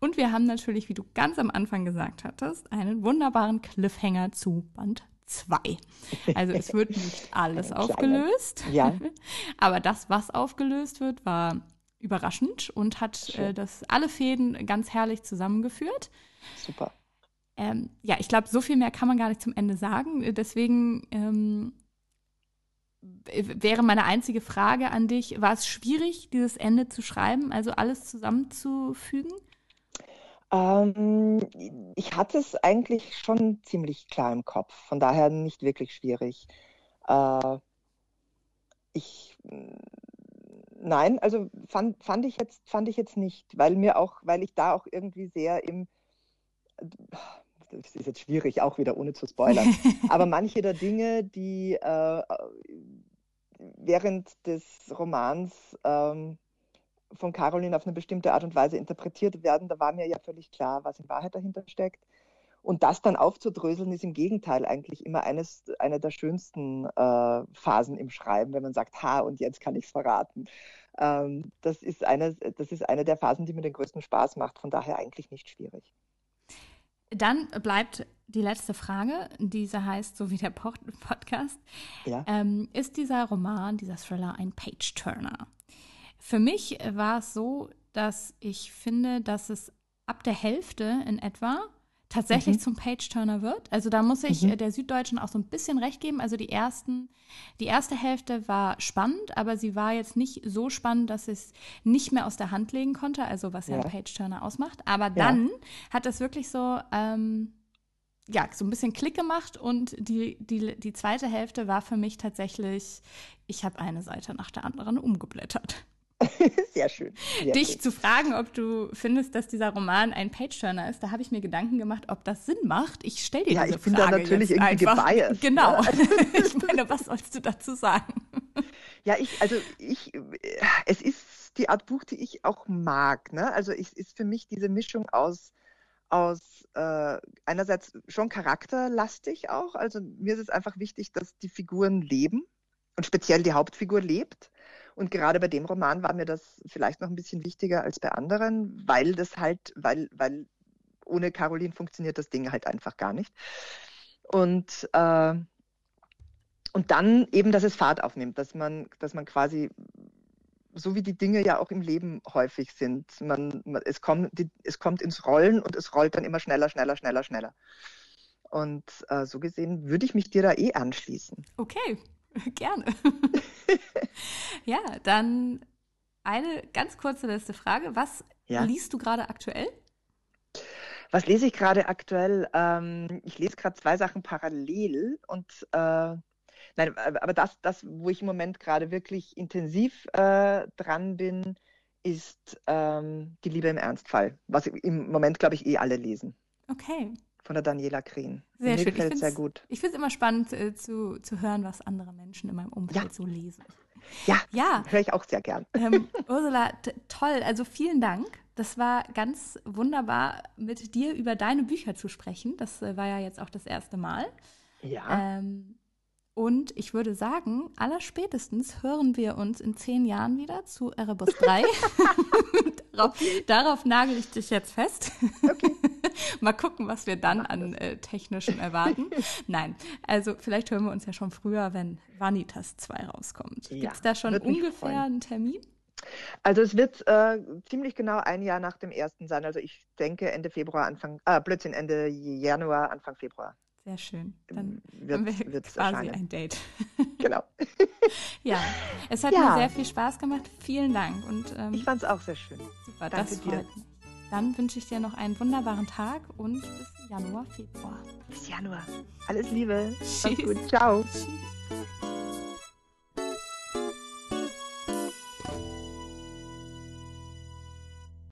Und wir haben natürlich, wie du ganz am Anfang gesagt hattest, einen wunderbaren Cliffhanger zu Band 2. Also es wird nicht [laughs] alles aufgelöst. Ja. [laughs] Aber das, was aufgelöst wird, war überraschend und hat äh, das alle Fäden ganz herrlich zusammengeführt. Super. Ähm, ja, ich glaube, so viel mehr kann man gar nicht zum Ende sagen. Deswegen ähm, wäre meine einzige Frage an dich, war es schwierig, dieses Ende zu schreiben, also alles zusammenzufügen? Ähm, ich hatte es eigentlich schon ziemlich klar im Kopf, von daher nicht wirklich schwierig. Äh, ich nein, also fand, fand ich jetzt fand ich jetzt nicht, weil mir auch, weil ich da auch irgendwie sehr im das ist jetzt schwierig, auch wieder ohne zu spoilern. [laughs] Aber manche der Dinge, die äh, während des Romans ähm, von Caroline auf eine bestimmte Art und Weise interpretiert werden, da war mir ja völlig klar, was in Wahrheit dahinter steckt. Und das dann aufzudröseln, ist im Gegenteil eigentlich immer eines, eine der schönsten äh, Phasen im Schreiben, wenn man sagt, ha, und jetzt kann ich es verraten. Ähm, das, ist eine, das ist eine der Phasen, die mir den größten Spaß macht, von daher eigentlich nicht schwierig. Dann bleibt die letzte Frage, diese heißt, so wie der Podcast, ja. ähm, ist dieser Roman, dieser Thriller ein Page-Turner? Für mich war es so, dass ich finde, dass es ab der Hälfte in etwa tatsächlich mhm. zum Page-Turner wird. Also da muss ich mhm. der Süddeutschen auch so ein bisschen recht geben. Also die ersten, die erste Hälfte war spannend, aber sie war jetzt nicht so spannend, dass ich es nicht mehr aus der Hand legen konnte, also was ja, ja ein Page-Turner ausmacht. Aber dann ja. hat es wirklich so, ähm, ja, so ein bisschen Klick gemacht und die, die, die zweite Hälfte war für mich tatsächlich, ich habe eine Seite nach der anderen umgeblättert. [laughs] Sehr schön. Sehr dich schön. zu fragen, ob du findest, dass dieser Roman ein Page-Turner ist, da habe ich mir Gedanken gemacht, ob das Sinn macht. Ich stelle dir ja, diese Frage. Ja, ich bin da natürlich irgendwie einfach. gebiased. Genau. Ja. [laughs] ich meine, was sollst du dazu sagen? Ja, ich, also ich, es ist die Art Buch, die ich auch mag. Ne? Also es ist für mich diese Mischung aus aus äh, einerseits schon charakterlastig auch. Also mir ist es einfach wichtig, dass die Figuren leben und speziell die Hauptfigur lebt. Und gerade bei dem Roman war mir das vielleicht noch ein bisschen wichtiger als bei anderen, weil das halt, weil, weil ohne Caroline funktioniert das Ding halt einfach gar nicht. Und, äh, und dann eben, dass es Fahrt aufnimmt, dass man, dass man quasi so wie die Dinge ja auch im Leben häufig sind. Man, man, es, kommt, die, es kommt ins Rollen und es rollt dann immer schneller, schneller, schneller, schneller. Und äh, so gesehen würde ich mich dir da eh anschließen. Okay, [laughs] gerne. [laughs] ja, dann eine ganz kurze letzte Frage. Was ja? liest du gerade aktuell? Was lese ich gerade aktuell? Ähm, ich lese gerade zwei Sachen parallel und äh, Nein, aber das, das, wo ich im Moment gerade wirklich intensiv äh, dran bin, ist ähm, Die Liebe im Ernstfall, was im Moment, glaube ich, eh alle lesen. Okay. Von der Daniela Krien. Sehr Mir schön. Gefällt ich sehr gut. Ich finde es immer spannend äh, zu, zu hören, was andere Menschen in meinem Umfeld ja. so lesen. Ja, ja. höre ich auch sehr gern. Ähm, [laughs] Ursula, toll. Also vielen Dank. Das war ganz wunderbar, mit dir über deine Bücher zu sprechen. Das äh, war ja jetzt auch das erste Mal. Ja. Ähm, und ich würde sagen, allerspätestens hören wir uns in zehn Jahren wieder zu Erebus 3. [laughs] [laughs] darauf, darauf, nagel ich dich jetzt fest. Okay. [laughs] Mal gucken, was wir dann an äh, technischem erwarten. [laughs] Nein, also vielleicht hören wir uns ja schon früher, wenn Vanitas 2 rauskommt. Ja, Gibt es da schon ungefähr einen Termin? Also es wird äh, ziemlich genau ein Jahr nach dem ersten sein. Also ich denke Ende Februar, Anfang, äh, Blödsinn, Ende Januar, Anfang Februar. Sehr schön. Dann wird, haben wir quasi erscheinen. ein Date. [laughs] Genau. ja, es hat ja. mir sehr viel Spaß gemacht. Vielen Dank. Und, ähm, ich fand es auch sehr schön. Super, Danke das freut dir. mich. Dann wünsche ich dir noch einen wunderbaren Tag und bis Januar, Februar. Bis Januar. Alles Liebe. Tschüss. Gut. Ciao. Tschüss.